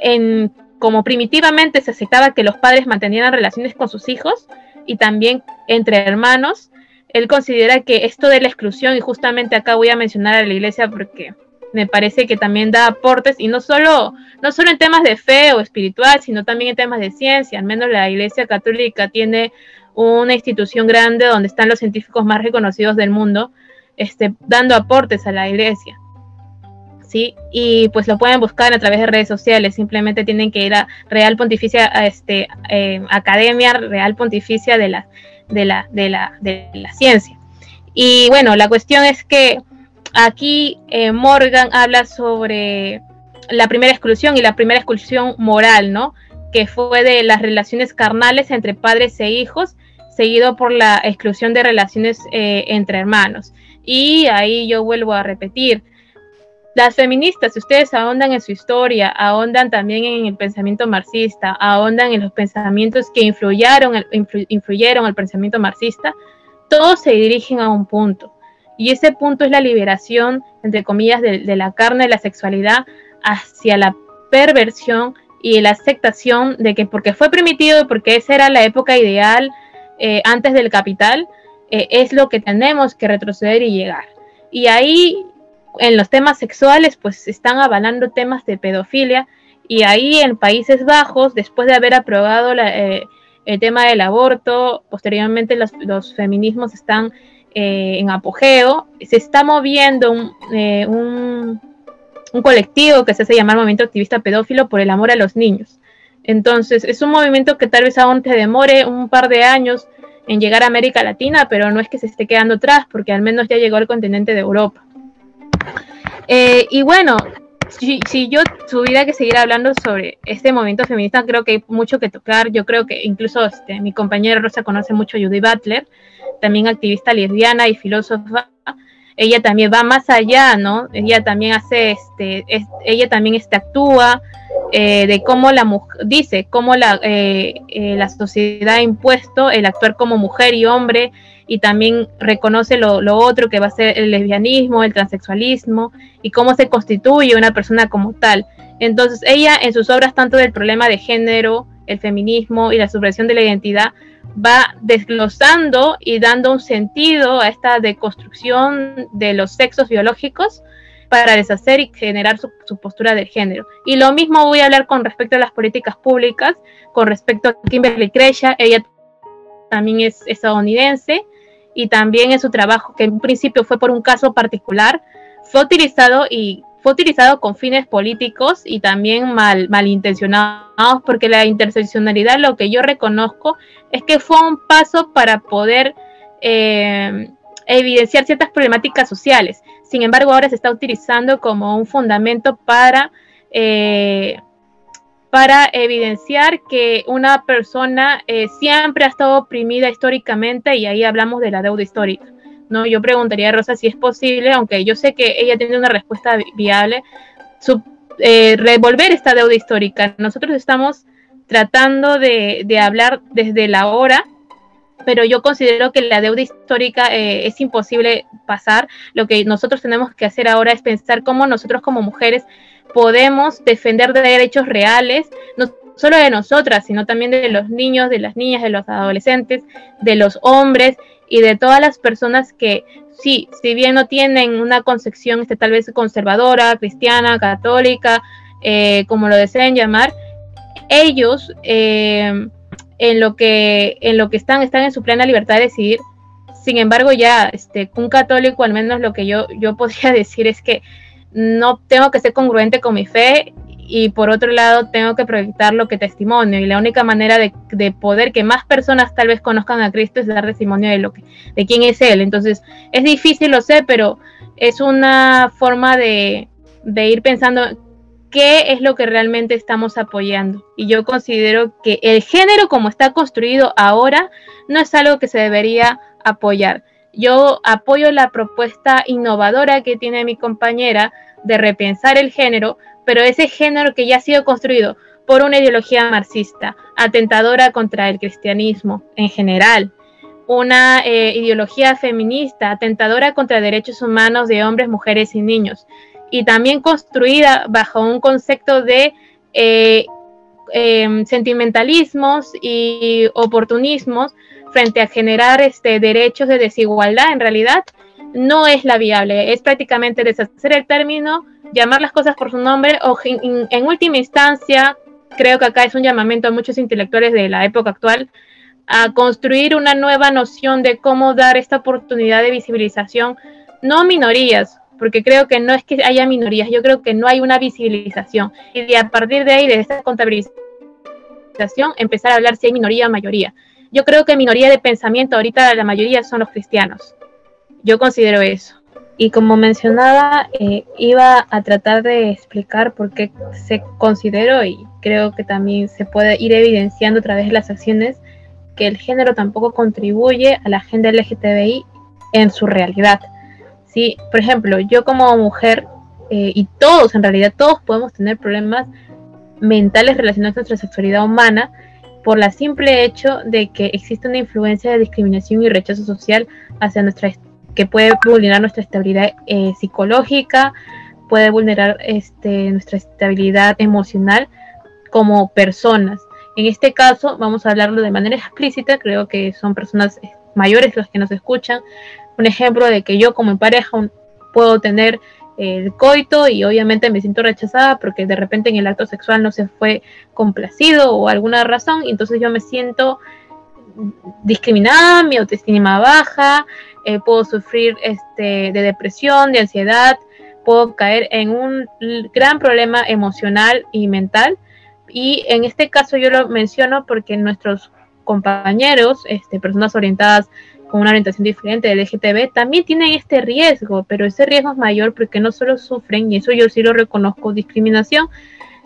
en como primitivamente se aceptaba que los padres mantenían relaciones con sus hijos y también entre hermanos, él considera que esto de la exclusión, y justamente acá voy a mencionar a la iglesia porque me parece que también da aportes, y no solo, no solo en temas de fe o espiritual, sino también en temas de ciencia, al menos la iglesia católica tiene una institución grande donde están los científicos más reconocidos del mundo, este, dando aportes a la iglesia. Y pues lo pueden buscar a través de redes sociales, simplemente tienen que ir a Real Pontificia, este, eh, Academia Real Pontificia de la ciencia. Y bueno, la cuestión es que aquí eh, Morgan habla sobre la primera exclusión y la primera exclusión moral, ¿no? Que fue de las relaciones carnales entre padres e hijos, seguido por la exclusión de relaciones eh, entre hermanos. Y ahí yo vuelvo a repetir, las feministas, si ustedes ahondan en su historia, ahondan también en el pensamiento marxista, ahondan en los pensamientos que influyeron, el pensamiento marxista, todos se dirigen a un punto. Y ese punto es la liberación, entre comillas, de, la carne, de la sexualidad, hacia la perversión y la aceptación de que porque fue permitido, porque esa era la época ideal eh, antes del capital, eh, es lo que tenemos que retroceder y llegar. Y ahí en los temas sexuales, pues están avalando temas de pedofilia y ahí en Países Bajos, después de haber aprobado eh, el tema del aborto, posteriormente los, feminismos están eh, en apogeo, se está moviendo eh, un, un, colectivo que se hace llamar Movimiento Activista Pedófilo por el Amor a los Niños. Entonces, es un movimiento que tal vez aún te demore un par de años en llegar a América Latina, pero no es que se esté quedando atrás, porque al menos ya llegó al continente de Europa. Eh, y bueno, si, yo tuviera que seguir hablando sobre este movimiento feminista, creo que hay mucho que tocar. Yo creo que incluso este, mi compañera Rosa conoce mucho Judy Butler, también activista lesbiana y filósofa. Ella también va más allá, ¿no? Ella también hace, este, ella también este, actúa eh, de cómo la dice, cómo la, eh, la sociedad ha impuesto el actuar como mujer y hombre y también reconoce lo, otro que va a ser el lesbianismo, el transexualismo y cómo se constituye una persona como tal. Entonces ella en sus obras tanto del problema de género, el feminismo y la supresión de la identidad va desglosando y dando un sentido a esta deconstrucción de los sexos biológicos para deshacer y generar su, postura de género. Y lo mismo voy a hablar con respecto a las políticas públicas, con respecto a Kimberly Crenshaw, ella también es estadounidense y también en su trabajo, que en principio fue por un caso particular, fue utilizado y fue utilizado con fines políticos y también mal malintencionados, porque la interseccionalidad, lo que yo reconozco, es que fue un paso para poder eh, evidenciar ciertas problemáticas sociales. Sin embargo, ahora se está utilizando como un fundamento para eh, para evidenciar que una persona eh, siempre ha estado oprimida históricamente y ahí hablamos de la deuda histórica. ¿no? Yo preguntaría a Rosa si es posible, aunque yo sé que ella tiene una respuesta viable, eh, revolver esta deuda histórica. Nosotros estamos tratando de, hablar desde la hora, pero yo considero que la deuda histórica eh, es imposible pasar. Lo que nosotros tenemos que hacer ahora es pensar cómo nosotros como mujeres podemos defender derechos reales, no solo de nosotras, sino también de los niños, de las niñas, de los adolescentes, de los hombres y de todas las personas que sí, si bien no tienen una concepción este, tal vez conservadora, cristiana, católica, eh, como lo deseen llamar, ellos eh, en lo que en lo que están están en su plena libertad de decidir. Sin embargo, ya este un católico, al menos lo que yo yo podría decir es que no tengo que ser congruente con mi fe y por otro lado tengo que proyectar lo que testimonio y la única manera de, poder que más personas tal vez conozcan a Cristo es dar testimonio de lo que de quién es él entonces es difícil lo sé pero es una forma de, de ir pensando qué es lo que realmente estamos apoyando. Y yo considero que el género como está construido ahora no es algo que se debería apoyar. Yo apoyo la propuesta innovadora que tiene mi compañera de repensar el género, pero ese género que ya ha sido construido por una ideología marxista, atentadora contra el cristianismo en general, una eh, ideología feminista, atentadora contra derechos humanos de hombres, mujeres y niños, y también construida bajo un concepto de eh, em, sentimentalismos y oportunismos frente a generar este, derechos de desigualdad, en realidad no es la viable. Es prácticamente deshacer el término, llamar las cosas por su nombre o en, última instancia, creo que acá es un llamamiento a muchos intelectuales de la época actual a construir una nueva noción de cómo dar esta oportunidad de visibilización, no minorías, porque creo que no es que haya minorías, yo creo que no hay una visibilización. Y a partir de ahí, de esta contabilización, empezar a hablar si hay minoría o mayoría. Yo creo que minoría de pensamiento ahorita la mayoría son los cristianos. Yo considero eso. Y como mencionaba, eh, iba a tratar de explicar por qué se considero y creo que también se puede ir evidenciando a través de las acciones que el género tampoco contribuye a la agenda LGTBI en su realidad. ¿Sí? Por ejemplo, yo como mujer, eh, y todos en realidad, todos podemos tener problemas mentales relacionados a nuestra sexualidad humana, por la simple hecho de que existe una influencia de discriminación y rechazo social hacia nuestra que puede vulnerar nuestra estabilidad eh, psicológica, puede vulnerar este, nuestra estabilidad emocional como personas. En este caso, vamos a hablarlo de manera explícita, creo que son personas eh, mayores los que nos escuchan. Un ejemplo de que yo como pareja puedo tener el coito y obviamente me siento rechazada porque de repente en el acto sexual no se fue complacido o alguna razón y entonces yo me siento discriminada, mi autoestima baja, eh, puedo sufrir este, de depresión, de ansiedad, puedo caer en un gran problema emocional y mental. Y en este caso yo lo menciono porque nuestros compañeros, este, personas orientadas con una orientación diferente del LGTB también tienen este riesgo, pero ese riesgo es mayor porque no solo sufren, y eso yo sí lo reconozco, discriminación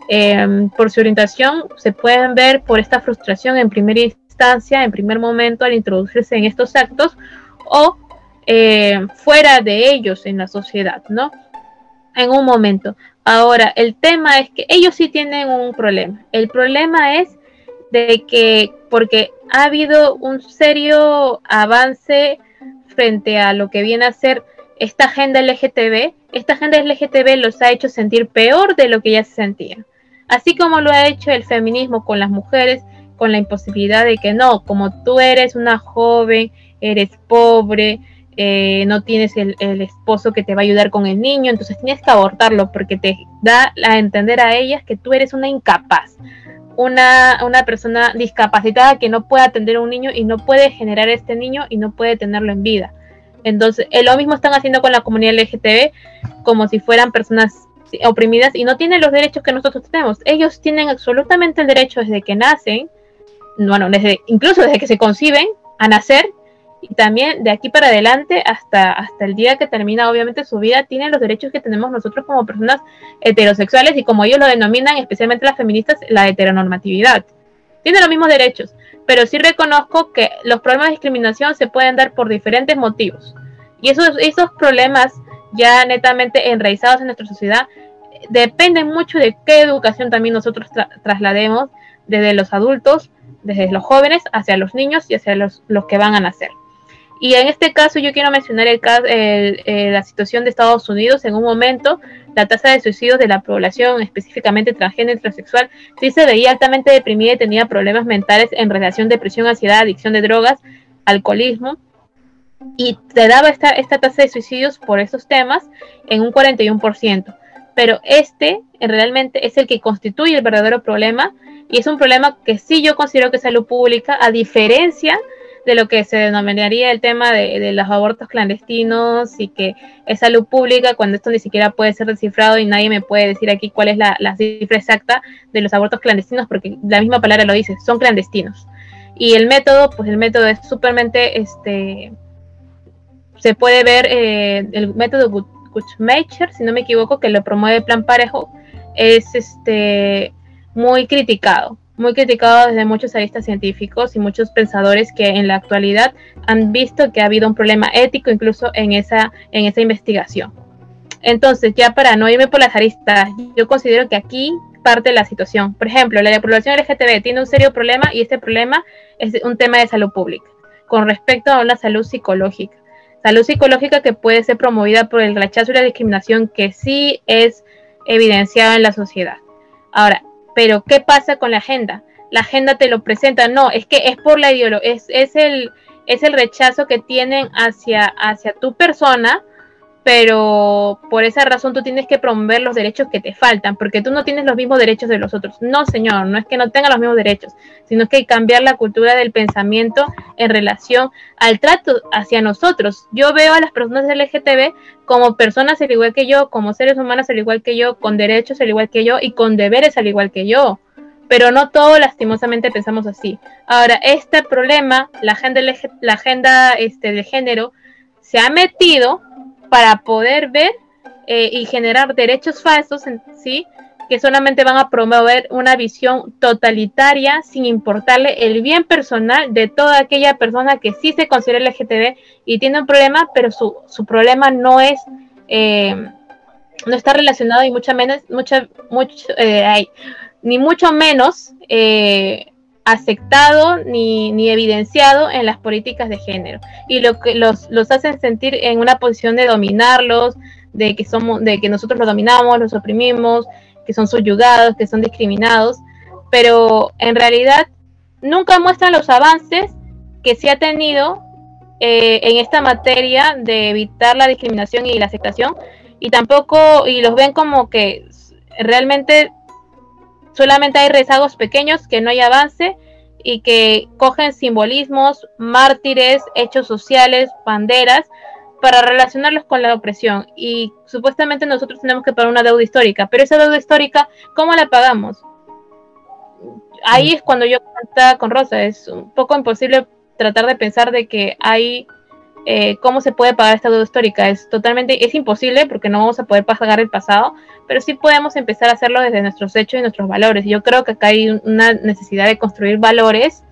em, por su orientación, se pueden ver por esta frustración en primera instancia, en primer momento al introducirse en estos actos o eh, fuera de ellos en la sociedad, ¿no? En un momento. Ahora, el tema es que ellos sí tienen un problema. El problema es de que porque ha habido un serio avance frente a lo que viene a ser esta agenda LGTB, esta agenda LGTB los ha hecho sentir peor de lo que ya se sentían. Así como lo ha hecho el feminismo con las mujeres, con la imposibilidad de que no, como tú eres una joven, eres pobre, eh, no tienes el, el, esposo que te va a ayudar con el niño, entonces tienes que abortarlo porque te da a entender a ellas que tú eres una incapaz una, una persona discapacitada que no puede atender a un niño y no puede generar este niño y no puede tenerlo en vida. Entonces, eh, lo mismo están haciendo con la comunidad LGTB, como si fueran personas oprimidas y no tienen los derechos que nosotros tenemos. Ellos tienen absolutamente el derecho desde que nacen, bueno, desde, incluso desde que se conciben a nacer y también de aquí para adelante hasta, hasta el día que termina obviamente su vida, tienen los derechos que tenemos nosotros como personas heterosexuales y como ellos lo denominan, especialmente las feministas, la heteronormatividad. Tienen los mismos derechos, pero sí reconozco que los problemas de discriminación se pueden dar por diferentes motivos. Y esos, esos problemas ya netamente enraizados en nuestra sociedad dependen mucho de qué educación también nosotros traslademos desde los adultos, desde los jóvenes hacia los niños y hacia los, los que van a nacer. Y en este caso yo quiero mencionar el, eh, la situación de Estados Unidos. En un momento, la tasa de suicidios de la población, específicamente transgénero y transexual, sí se veía altamente deprimida y tenía problemas mentales en relación a depresión, ansiedad, adicción de drogas, alcoholismo. Y te daba esta, esta tasa de suicidios por esos temas en un 41%. Pero este realmente es el que constituye el verdadero problema y es un problema que sí yo considero que salud pública, a diferencia de lo que se denominaría el tema de, los abortos clandestinos y que es salud pública cuando esto ni siquiera puede ser descifrado y nadie me puede decir aquí cuál es la, cifra exacta de los abortos clandestinos porque la misma palabra lo dice, son clandestinos. Y el método, pues el método es supermente, este, se puede ver eh, el método Guttmacher, si no me equivoco, que lo promueve Plan Parejo, es este muy criticado muy criticado desde muchos aristas científicos y muchos pensadores que en la actualidad han visto que ha habido un problema ético incluso en esa, en esa investigación. Entonces, ya para no irme por las aristas, yo considero que aquí parte la situación. Por ejemplo, la población LGTB tiene un serio problema y este problema es un tema de salud pública con respecto a una salud psicológica. Salud psicológica que puede ser promovida por el rechazo y la discriminación que sí es evidenciada en la sociedad. Ahora, pero ¿qué pasa con la agenda? La agenda te lo presenta, no, es que es por la ideología, es, es, el, es el rechazo que tienen hacia, hacia tu persona, pero por esa razón tú tienes que promover los derechos que te faltan, porque tú no tienes los mismos derechos de los otros. No, señor, no es que no tenga los mismos derechos, sino que hay que cambiar la cultura del pensamiento en relación al trato hacia nosotros. Yo veo a las personas LGTB como personas al igual que yo, como seres humanos al igual que yo, con derechos al igual que yo y con deberes al igual que yo. Pero no todos lastimosamente pensamos así. Ahora, este problema, la agenda, la agenda este, de género, se ha metido para poder ver eh, y generar derechos falsos, ¿sí? que solamente van a promover una visión totalitaria sin importarle el bien personal de toda aquella persona que sí se considera LGTB y tiene un problema, pero su, su problema no es, eh, no está relacionado y mucho menos, mucho, eh, ni mucho menos eh, aceptado ni, ni, evidenciado en las políticas de género. Y lo que los, los hacen sentir en una posición de dominarlos, de que somos, de que nosotros los dominamos, los oprimimos, que son subyugados, que son discriminados, pero en realidad nunca muestran los avances que se ha tenido eh, en esta materia de evitar la discriminación y la aceptación, y tampoco, y los ven como que realmente solamente hay rezagos pequeños, que no hay avance y que cogen simbolismos, mártires, hechos sociales, banderas, para relacionarlos con la opresión. Y supuestamente nosotros tenemos que pagar una deuda histórica, pero esa deuda histórica, ¿cómo la pagamos? Ahí es cuando yo contaba con Rosa, es un poco imposible tratar de pensar de que hay eh, cómo se puede pagar esta deuda histórica. Es totalmente, es imposible porque no vamos a poder pagar el pasado, pero sí podemos empezar a hacerlo desde nuestros hechos y nuestros valores. Yo creo que acá hay una necesidad de construir valores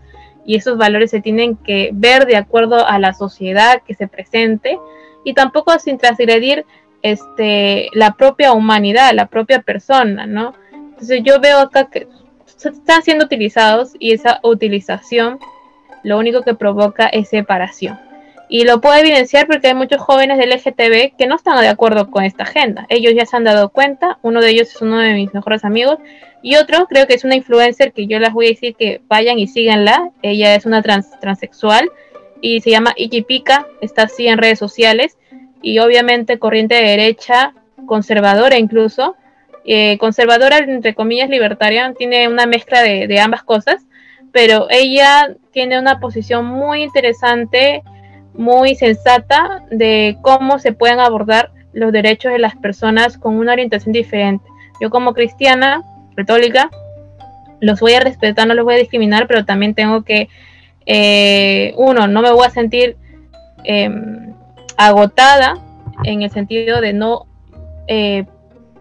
y esos valores se tienen que ver de acuerdo a la sociedad que se presente y tampoco sin transgredir este, la propia humanidad, la propia persona, ¿no? Entonces yo veo acá que están siendo utilizados y esa utilización lo único que provoca es separación. Y lo puedo evidenciar porque hay muchos jóvenes del LGTB que no están de acuerdo con esta agenda. Ellos ya se han dado cuenta, uno de ellos es uno de mis mejores amigos y otro creo que es una influencer que yo les voy a decir que vayan y síganla. Ella es una transexual y se llama Pika, está así en redes sociales y obviamente corriente de derecha, conservadora incluso, eh, conservadora entre comillas libertaria, tiene una mezcla de, de ambas cosas, pero ella tiene una posición muy interesante, muy sensata de cómo se pueden abordar los derechos de las personas con una orientación diferente. Yo como cristiana, católica, los voy a respetar, no los voy a discriminar, pero también tengo que eh, uno, no me voy a sentir em, agotada en el sentido de no eh,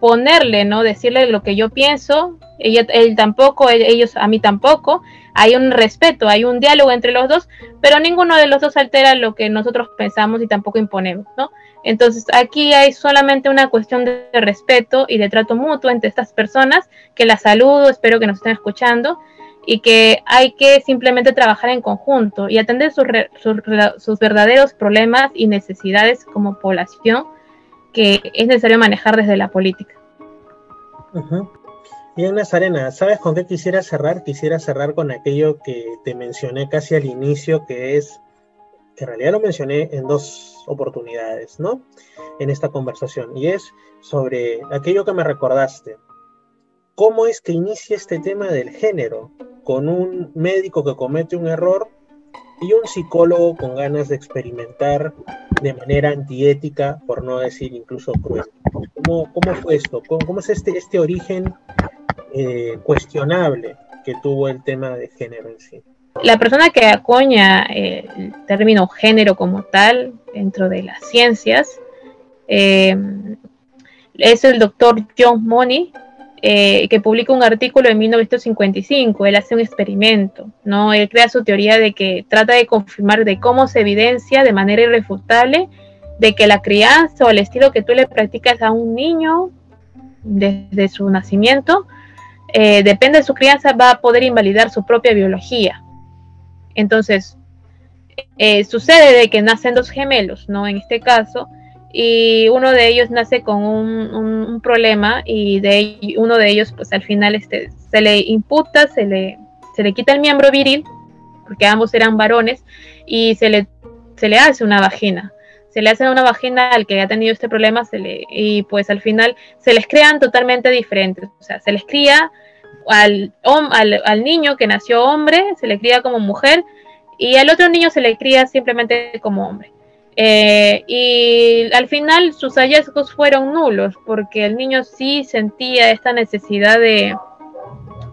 ponerle, ¿no? Decirle lo que yo pienso, ella, él tampoco, ellos a mí tampoco, hay un respeto, hay un diálogo entre los dos, pero ninguno de los dos altera lo que nosotros pensamos y tampoco imponemos, ¿no? Entonces aquí hay solamente una cuestión de respeto y de trato mutuo entre estas personas, que las saludo, espero que nos estén escuchando, y que hay que simplemente trabajar en conjunto y atender sus, sus, verdaderos problemas y necesidades como población que es necesario manejar desde la política. Y en Nazarena, ¿sabes con qué quisiera cerrar? Quisiera cerrar con aquello que te mencioné casi al inicio, que es, que en realidad lo mencioné en dos oportunidades, ¿no? En esta conversación, y es sobre aquello que me recordaste. ¿Cómo es que inicia este tema del género? con un médico que comete un error y un psicólogo con ganas de experimentar de manera antiética, por no decir incluso cruel. ¿Cómo, fue esto? ¿Cómo, es este, este origen eh, cuestionable que tuvo el tema de género en sí? La persona que acuña eh, el término género como tal dentro de las ciencias eh, es el doctor John Money, eh, que publica un artículo en 1955. Él hace un experimento, ¿no? Él crea su teoría de que trata de confirmar de cómo se evidencia de manera irrefutable de que la crianza o el estilo que tú le practicas a un niño desde su nacimiento, eh, depende de su crianza, va a poder invalidar su propia biología. Entonces, eh, sucede de que nacen dos gemelos, ¿no? En este caso, y uno de ellos nace con un, problema y de uno de ellos pues al final este, se le imputa, se le, se le quita el miembro viril, porque ambos eran varones, y se le, se le hace una vagina. Se le hace una vagina al que ha tenido este problema se le, y pues al final se les crean totalmente diferentes. O sea, se les cría al, al, al niño que nació hombre, se le cría como mujer, y al otro niño se le cría simplemente como hombre. Eh, y al final sus hallazgos fueron nulos porque el niño sí sentía esta necesidad de,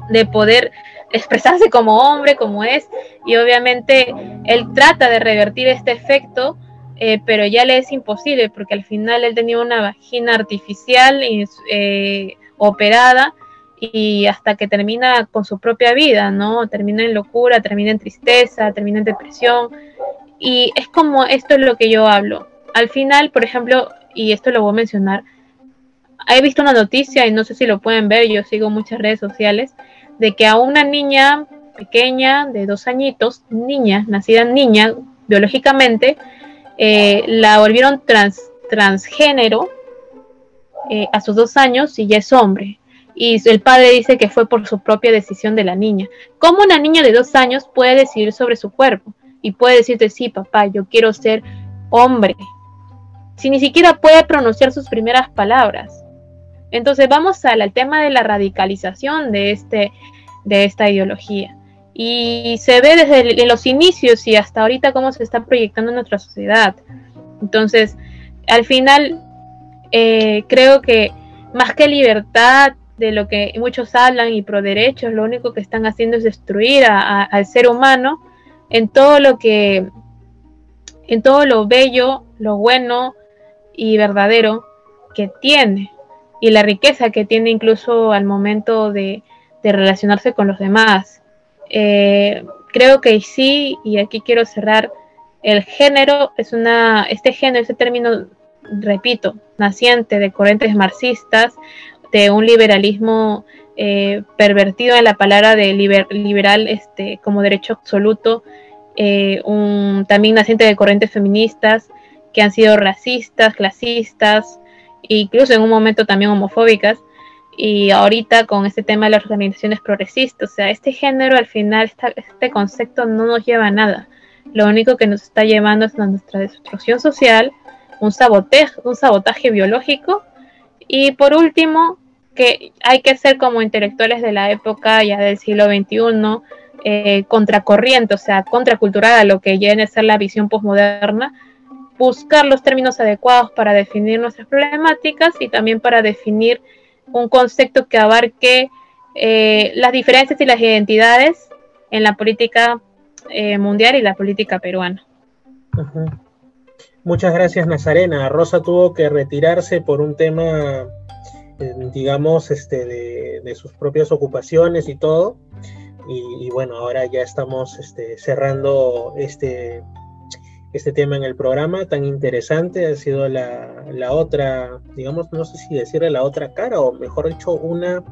de poder expresarse como hombre, como es, y obviamente él trata de revertir este efecto, eh, pero ya le es imposible porque al final él tenía una vagina artificial eh, operada y hasta que termina con su propia vida, ¿no? Termina en locura, termina en tristeza, termina en depresión y es como esto es lo que yo hablo. Al final, por ejemplo, y esto lo voy a mencionar, he visto una noticia y no sé si lo pueden ver, yo sigo muchas redes sociales, de que a una niña pequeña de dos añitos, niña, nacida niña biológicamente, eh, la volvieron trans, transgénero eh, a sus dos años y ya es hombre. Y el padre dice que fue por su propia decisión de la niña. ¿Cómo una niña de dos años puede decidir sobre su cuerpo? Y puede decirte, sí, papá, yo quiero ser hombre, si ni siquiera puede pronunciar sus primeras palabras. Entonces vamos al, tema de la radicalización de, este, de esta ideología. Y se ve desde los inicios y hasta ahorita cómo se está proyectando en nuestra sociedad. Entonces, al final, eh, creo que más que libertad, de lo que muchos hablan y pro derechos, lo único que están haciendo es destruir al ser humano en todo lo que, en todo lo bello, lo bueno y verdadero que tiene y la riqueza que tiene incluso al momento de, relacionarse con los demás. Eh, creo que sí, y aquí quiero cerrar, el género es una, este género, este término, repito, naciente de corrientes marxistas, de un liberalismo eh, pervertido en la palabra de liberal este, como derecho absoluto, eh, un, también naciente de corrientes feministas que han sido racistas, clasistas, incluso en un momento también homofóbicas, y ahorita con este tema de las organizaciones progresistas, o sea, este género al final, este concepto no nos lleva a nada. Lo único que nos está llevando es a nuestra destrucción social, un sabotaje, un sabotaje biológico, y por último, que hay que ser como intelectuales de la época ya del siglo XXI, eh, contracorriente, o sea, contracultural a lo que viene a ser la visión posmoderna, buscar los términos adecuados para definir nuestras problemáticas y también para definir un concepto que abarque eh, las diferencias y las identidades en la política eh, mundial y la política peruana. Muchas gracias, Nazarena. Rosa tuvo que retirarse por un tema, digamos, este, de, sus propias ocupaciones y todo. Y, bueno, ahora ya estamos este, cerrando este, este tema en el programa tan interesante. Ha sido la, la, otra, digamos, no sé si decirle la otra cara o mejor dicho, una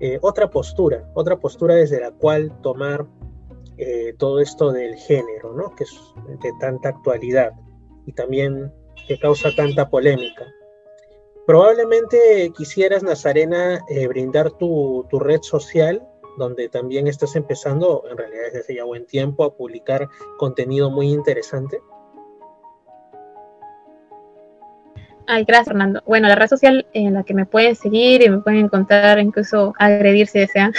eh, otra postura, otra postura desde la cual tomar eh, todo esto del género, ¿no? Que es de tanta actualidad y también que causa tanta polémica. Probablemente quisieras, Nazarena, eh, brindar tu, tu red social donde también estás empezando, en realidad desde hace ya buen tiempo, a publicar contenido muy interesante. Ay, gracias, Fernando. Bueno, la red social en la que me pueden seguir y me pueden encontrar, incluso agredir si desean,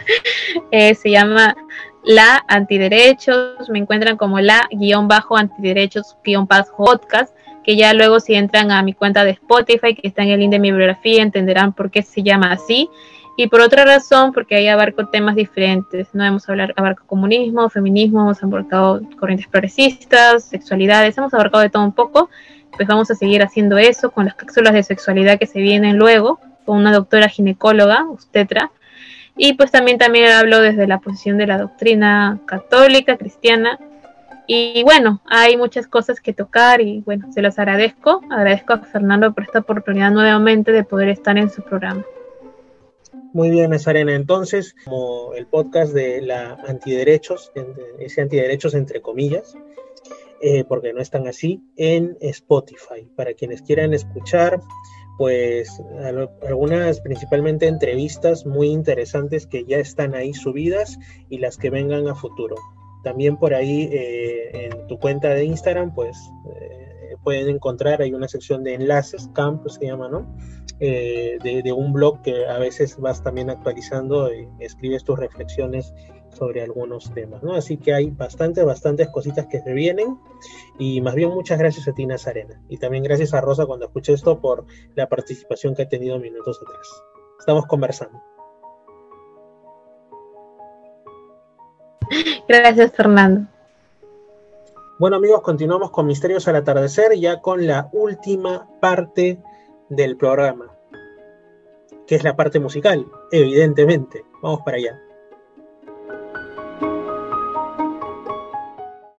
eh, se llama la antiderechos, me encuentran como la guion bajo antiderechos guion podcast, que ya luego si entran a mi cuenta de Spotify, que está en el link de mi bibliografía, entenderán por qué se llama así. Y por otra razón, porque ahí abarco temas diferentes, no hemos hablado, abarco comunismo, feminismo, hemos abarcado corrientes progresistas, sexualidades, hemos abarcado de todo un poco, pues vamos a seguir haciendo eso con las cápsulas de sexualidad que se vienen luego, con una doctora ginecóloga, obstetra, y pues también, también hablo desde la posición de la doctrina católica, cristiana, y bueno, hay muchas cosas que tocar y bueno, se los agradezco, agradezco a Fernando por esta oportunidad nuevamente de poder estar en su programa. Muy bien, Nazarena. Entonces, el podcast de la antiderechos, ese antiderechos entre comillas, eh, porque no están así, en Spotify. Para quienes quieran escuchar, pues algunas principalmente entrevistas muy interesantes que ya están ahí subidas y las que vengan a futuro. También por ahí eh, en tu cuenta de Instagram, pues eh, pueden encontrar, hay una sección de enlaces, camp se llama, ¿no? Eh, de, un blog que a veces vas también actualizando y escribes tus reflexiones sobre algunos temas, ¿no? Así que hay bastantes, bastantes cositas que se vienen y más bien muchas gracias a ti, Nazarena. Y también gracias a Rosa cuando escuché esto por la participación que ha tenido minutos atrás. Estamos conversando. Gracias, Fernando. Bueno amigos, continuamos con Misterios al Atardecer, ya con la última parte del programa, que es la parte musical, evidentemente. Vamos para allá.